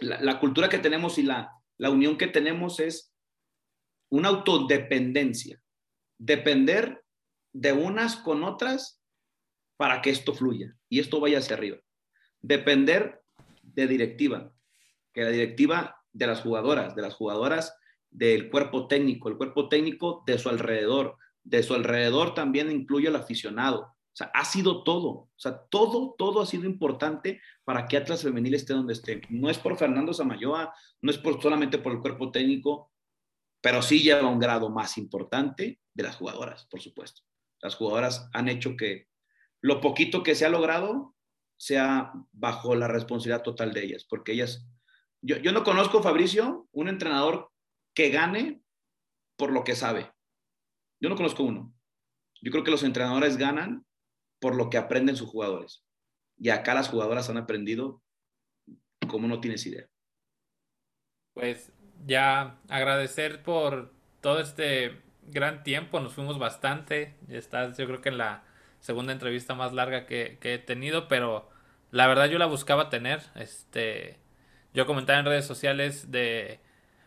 la, cultura que tenemos y la, la unión que tenemos es una autodependencia, depender de unas con otras para que esto fluya y esto vaya hacia arriba. Depender de directiva, que la directiva de las jugadoras, de las jugadoras del cuerpo técnico, el cuerpo técnico de su alrededor, de su alrededor también incluye al aficionado. O sea, ha sido todo, o sea, todo, todo ha sido importante para que Atlas Femenil esté donde esté. No es por Fernando Samayoa, no es por, solamente por el cuerpo técnico, pero sí lleva un grado más importante de las jugadoras, por supuesto. Las jugadoras han hecho que lo poquito que se ha logrado sea bajo la responsabilidad total de ellas, porque ellas yo, no conozco, Fabricio, un entrenador que gane por lo que sabe. Yo no conozco uno. Yo creo que los entrenadores ganan por lo que aprenden sus jugadores. Y acá las jugadoras han aprendido como no tienes idea. Pues ya agradecer por todo este gran tiempo, nos fuimos bastante, estás yo creo que en la segunda entrevista más larga que, que he tenido, pero la verdad yo la buscaba tener, este, yo comentaba en redes sociales de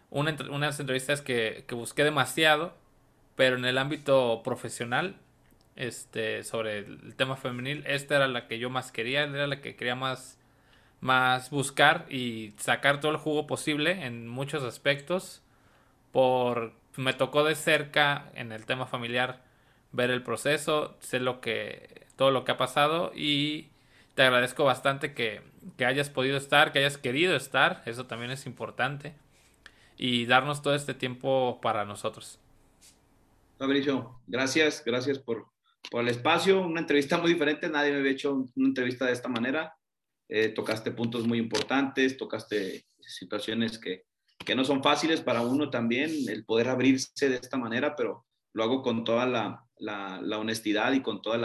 unas entrevistas que, busqué demasiado, pero en el ámbito profesional, este, sobre el, tema femenil, esta era la que yo más quería, era la que quería más, más buscar y sacar todo el jugo posible en muchos aspectos. Por, me tocó de cerca en el tema familiar ver el proceso, sé lo que, todo lo que ha pasado y te agradezco bastante que, hayas podido estar, que hayas querido estar, eso también es importante, y darnos todo este tiempo para nosotros. Fabricio, gracias, gracias por, el espacio, una entrevista muy diferente, nadie me había hecho una entrevista de esta manera, eh, tocaste puntos muy importantes, tocaste situaciones que, no son fáciles para uno también, el poder abrirse de esta manera, pero lo hago con toda la, honestidad y con toda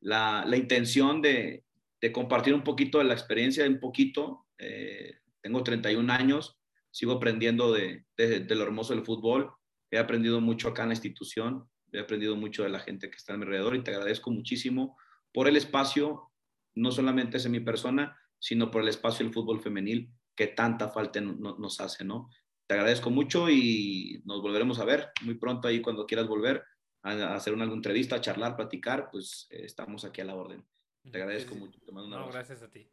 la, la intención de, de compartir un poquito de la experiencia, un poquito. Eh, tengo 31 años, sigo aprendiendo de, lo hermoso del fútbol. He aprendido mucho acá en la institución, he aprendido mucho de la gente que está a mi alrededor y te agradezco muchísimo por el espacio, no solamente es en mi persona, sino por el espacio del fútbol femenil que tanta falta nos hace, ¿no? Te agradezco mucho y nos volveremos a ver muy pronto ahí cuando quieras volver a hacer una, entrevista, a charlar, platicar, pues eh, estamos aquí a la orden. Te agradezco mucho. Te mando un gracias a ti.